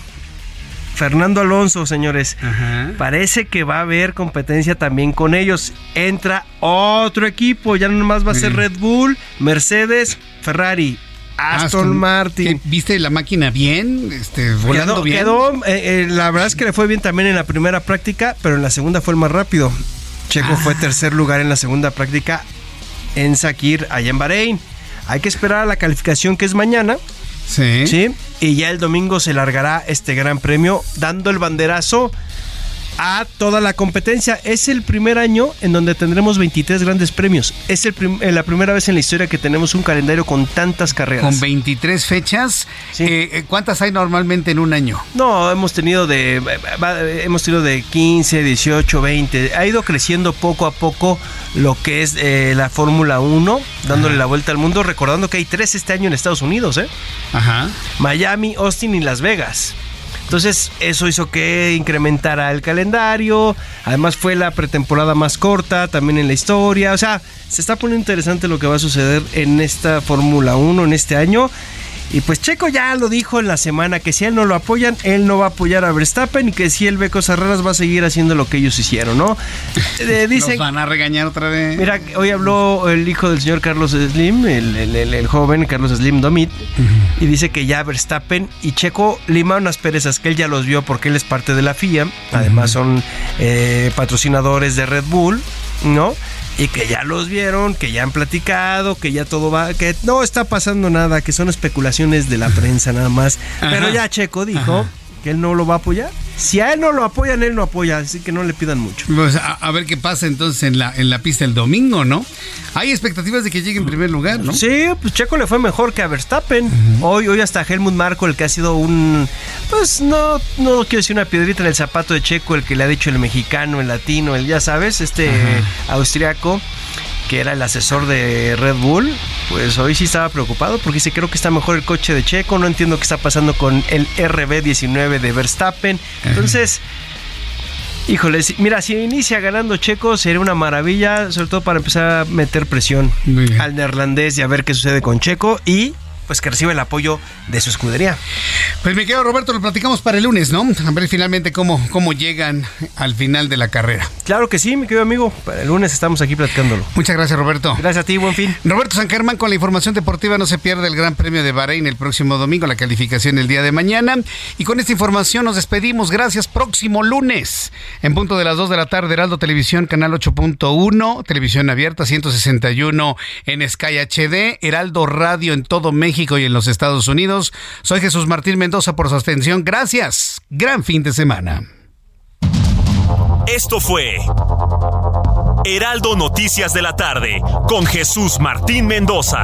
Fernando Alonso, señores. Parece que va a haber competencia también con ellos. Entra otro equipo, ya no más va a ser Red Bull, Mercedes, Ferrari. Aston, Martin. ¿Viste la máquina bien? Este, volando bien. Quedó, eh, eh, la verdad es que le fue bien también en la primera práctica, pero en la segunda fue el más rápido. Checo fue tercer lugar en la segunda práctica en Sakir, allá en Bahrein. Hay que esperar a la calificación que es mañana. Sí. Y ya el domingo se largará este gran premio dando el banderazo a toda la competencia. Es el primer año en donde tendremos 23 grandes premios. Es el prim- eh, la primera vez en la historia que tenemos un calendario con tantas carreras. Con 23 fechas. Eh, eh, ¿Cuántas hay normalmente en un año? No, hemos tenido de hemos tenido de 15, 18, 20. Ha ido creciendo poco a poco lo que es eh, la Fórmula 1, dándole la vuelta al mundo, recordando que hay tres este año en Estados Unidos, ¿eh? Ajá. Miami, Austin y Las Vegas. Entonces, eso hizo que incrementara el calendario. Además, fue la pretemporada más corta también en la historia. O sea, se está poniendo interesante lo que va a suceder en esta Fórmula 1 en este año. Y pues Checo ya lo dijo en la semana que si él no lo apoyan, él no va a apoyar a Verstappen y que si él ve cosas raras va a seguir haciendo lo que ellos hicieron, ¿no? Eh, dicen, Nos van a regañar otra vez. Mira, hoy habló el hijo del señor Carlos Slim, el, el- el- el joven Carlos Slim Domit, y dice que ya Verstappen y Checo limaron unas perezas que él ya los vio porque él es parte de la FIA, además son eh, patrocinadores de Red Bull, ¿no? Y que ya los vieron, que ya han platicado, que ya todo va, que no está pasando nada, que son especulaciones de la prensa nada más. Pero ya Checo dijo que él no lo va a apoyar. Si a él no lo apoyan, él no apoya, así que no le pidan mucho. Pues a, a ver qué pasa entonces en la, en la pista el domingo, ¿no? Hay expectativas de que llegue en primer lugar, ¿no? Sí, pues Checo le fue mejor que a Verstappen. Hoy, hoy hasta Helmut Marko, el que ha sido un, pues no, no quiero decir una piedrita en el zapato de Checo, el que le ha dicho el mexicano, el latino, el ya sabes, este austriaco, que era el asesor de Red Bull, pues hoy sí estaba preocupado porque dice, creo que está mejor el coche de Checo, no entiendo qué está pasando con el RB19 de Verstappen. Entonces... Híjole, mira, si inicia ganando Checo sería una maravilla, sobre todo para empezar a meter presión al neerlandés y a ver qué sucede con Checo y pues que reciba el apoyo de su escudería. Pues me quedo Roberto, lo platicamos para el lunes, ¿no? A ver finalmente cómo, cómo llegan al final de la carrera. Claro que sí, mi querido amigo. Para el lunes estamos aquí platicándolo. Muchas gracias, Roberto. Gracias a ti, buen fin. Roberto San Germán con la información deportiva. No se pierde el Gran Premio de Bahrein el próximo domingo, la calificación el día de mañana. Y con esta información nos despedimos. Gracias. Próximo lunes, en punto de las 2 de la tarde, Heraldo Televisión, canal 8.1, televisión abierta 161 en Sky HD, Heraldo Radio en todo México y en los Estados Unidos. Soy Jesús Martín Mendoza por su atención. Gracias. Gran fin de semana. Esto fue Heraldo Noticias de la tarde con Jesús Martín Mendoza.